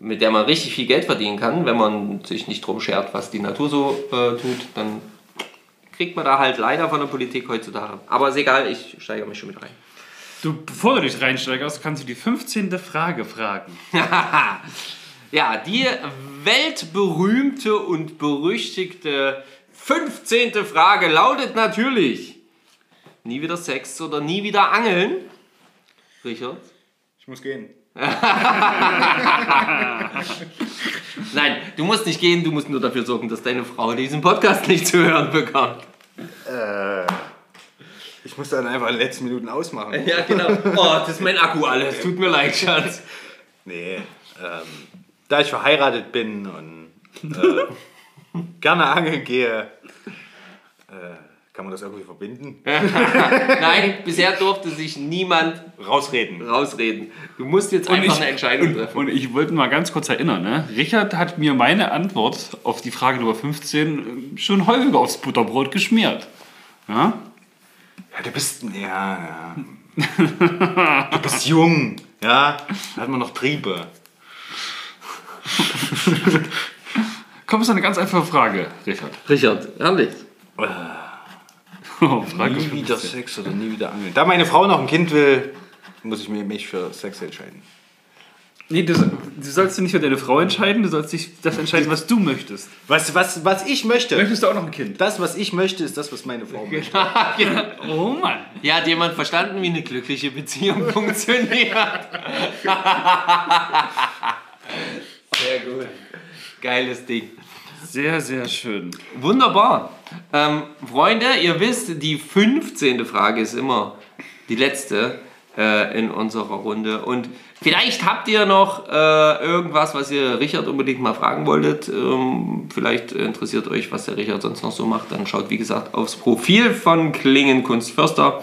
mit der man richtig viel Geld verdienen kann, wenn man sich nicht drum schert, was die Natur so äh, tut, dann kriegt man da halt leider von der Politik heutzutage. Aber ist egal, ich steigere mich schon mit rein. Du, bevor du dich reinsteigerst, kannst du die 15. Frage fragen. [laughs] Ja, die weltberühmte und berüchtigte 15. Frage lautet natürlich: Nie wieder Sex oder nie wieder Angeln? Richard? Ich muss gehen. [laughs] Nein, du musst nicht gehen, du musst nur dafür sorgen, dass deine Frau diesen Podcast nicht zu hören bekommt. Ich muss dann einfach in den letzten Minuten ausmachen. Ja, genau. Oh, das ist mein Akku alles. Tut mir leid, Schatz. Nee, ähm, da ich verheiratet bin und äh, [laughs] gerne angeln gehe, äh, kann man das irgendwie verbinden? [laughs] Nein, bisher durfte sich niemand Rausreden. rausreden. Du musst jetzt einfach eine Entscheidung und, treffen. und ich wollte mal ganz kurz erinnern, ne? Richard hat mir meine Antwort auf die Frage Nummer 15 schon häufiger aufs Butterbrot geschmiert. Ja? Ja, du bist. Ja, ja. Du bist jung. Ja, da hat man noch Triebe. Komm, ist eine ganz einfache Frage, Richard. Richard, ehrlich. Oh, [laughs] Nie wieder 15. Sex oder nie wieder angeln. Da meine Frau noch ein Kind will, muss ich mich für Sex entscheiden. Nee, du, du sollst dich nicht für deine Frau entscheiden, du sollst dich das entscheiden, was du möchtest. Was, was, was ich möchte, Möchtest du auch noch ein Kind? das, was ich möchte, ist das, was meine Frau [laughs] möchte. Oh Mann. Ja, hat jemand verstanden, wie eine glückliche Beziehung [laughs] funktioniert? Sehr gut. Geiles Ding. Sehr, sehr schön. Wunderbar. Ähm, Freunde, ihr wisst, die 15. Frage ist immer die letzte äh, in unserer Runde. Und vielleicht habt ihr noch äh, irgendwas, was ihr Richard unbedingt mal fragen wolltet. Ähm, vielleicht interessiert euch, was der Richard sonst noch so macht. Dann schaut, wie gesagt, aufs Profil von Klingen Kunstförster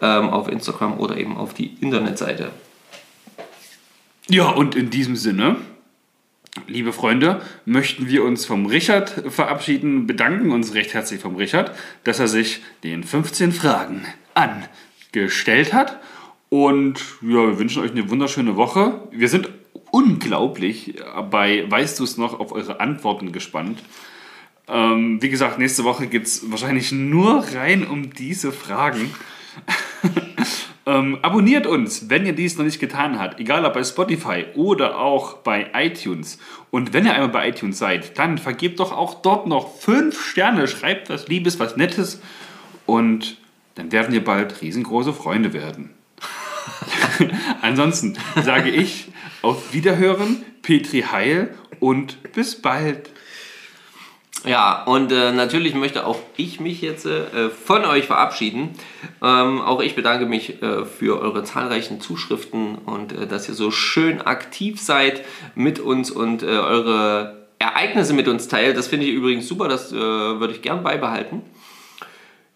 ähm, auf Instagram oder eben auf die Internetseite. Ja, und in diesem Sinne, liebe Freunde, möchten wir uns vom Richard verabschieden, bedanken uns recht herzlich vom Richard, dass er sich den 15 Fragen angestellt hat. Und ja, wir wünschen euch eine wunderschöne Woche. Wir sind unglaublich bei Weißt du es noch auf eure Antworten gespannt. Ähm, wie gesagt, nächste Woche geht es wahrscheinlich nur rein um diese Fragen. [laughs] ähm, abonniert uns, wenn ihr dies noch nicht getan habt, egal ob bei Spotify oder auch bei iTunes. Und wenn ihr einmal bei iTunes seid, dann vergebt doch auch dort noch fünf Sterne, schreibt was Liebes, was Nettes und dann werden wir bald riesengroße Freunde werden. [laughs] Ansonsten sage ich auf Wiederhören, Petri Heil und bis bald. Ja, und äh, natürlich möchte auch ich mich jetzt äh, von euch verabschieden. Ähm, auch ich bedanke mich äh, für eure zahlreichen Zuschriften und äh, dass ihr so schön aktiv seid mit uns und äh, eure Ereignisse mit uns teilt. Das finde ich übrigens super, das äh, würde ich gern beibehalten.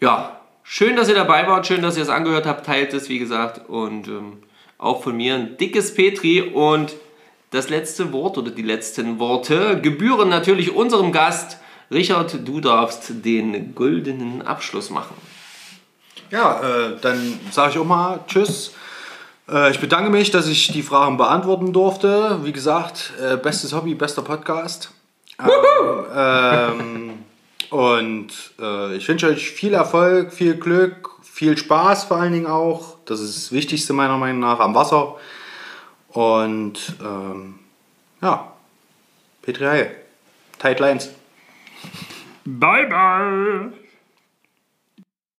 Ja, schön, dass ihr dabei wart, schön, dass ihr es angehört habt, teilt es, wie gesagt. Und ähm, auch von mir ein dickes Petri und das letzte Wort oder die letzten Worte gebühren natürlich unserem Gast. Richard, du darfst den goldenen Abschluss machen. Ja, äh, dann sage ich auch mal Tschüss. Äh, ich bedanke mich, dass ich die Fragen beantworten durfte. Wie gesagt, äh, bestes Hobby, bester Podcast. Ähm, ähm, und äh, ich wünsche euch viel Erfolg, viel Glück, viel Spaß vor allen Dingen auch. Das ist das Wichtigste meiner Meinung nach am Wasser. Und ähm, ja, Petri Heil, Tight Lines. Bye, bye.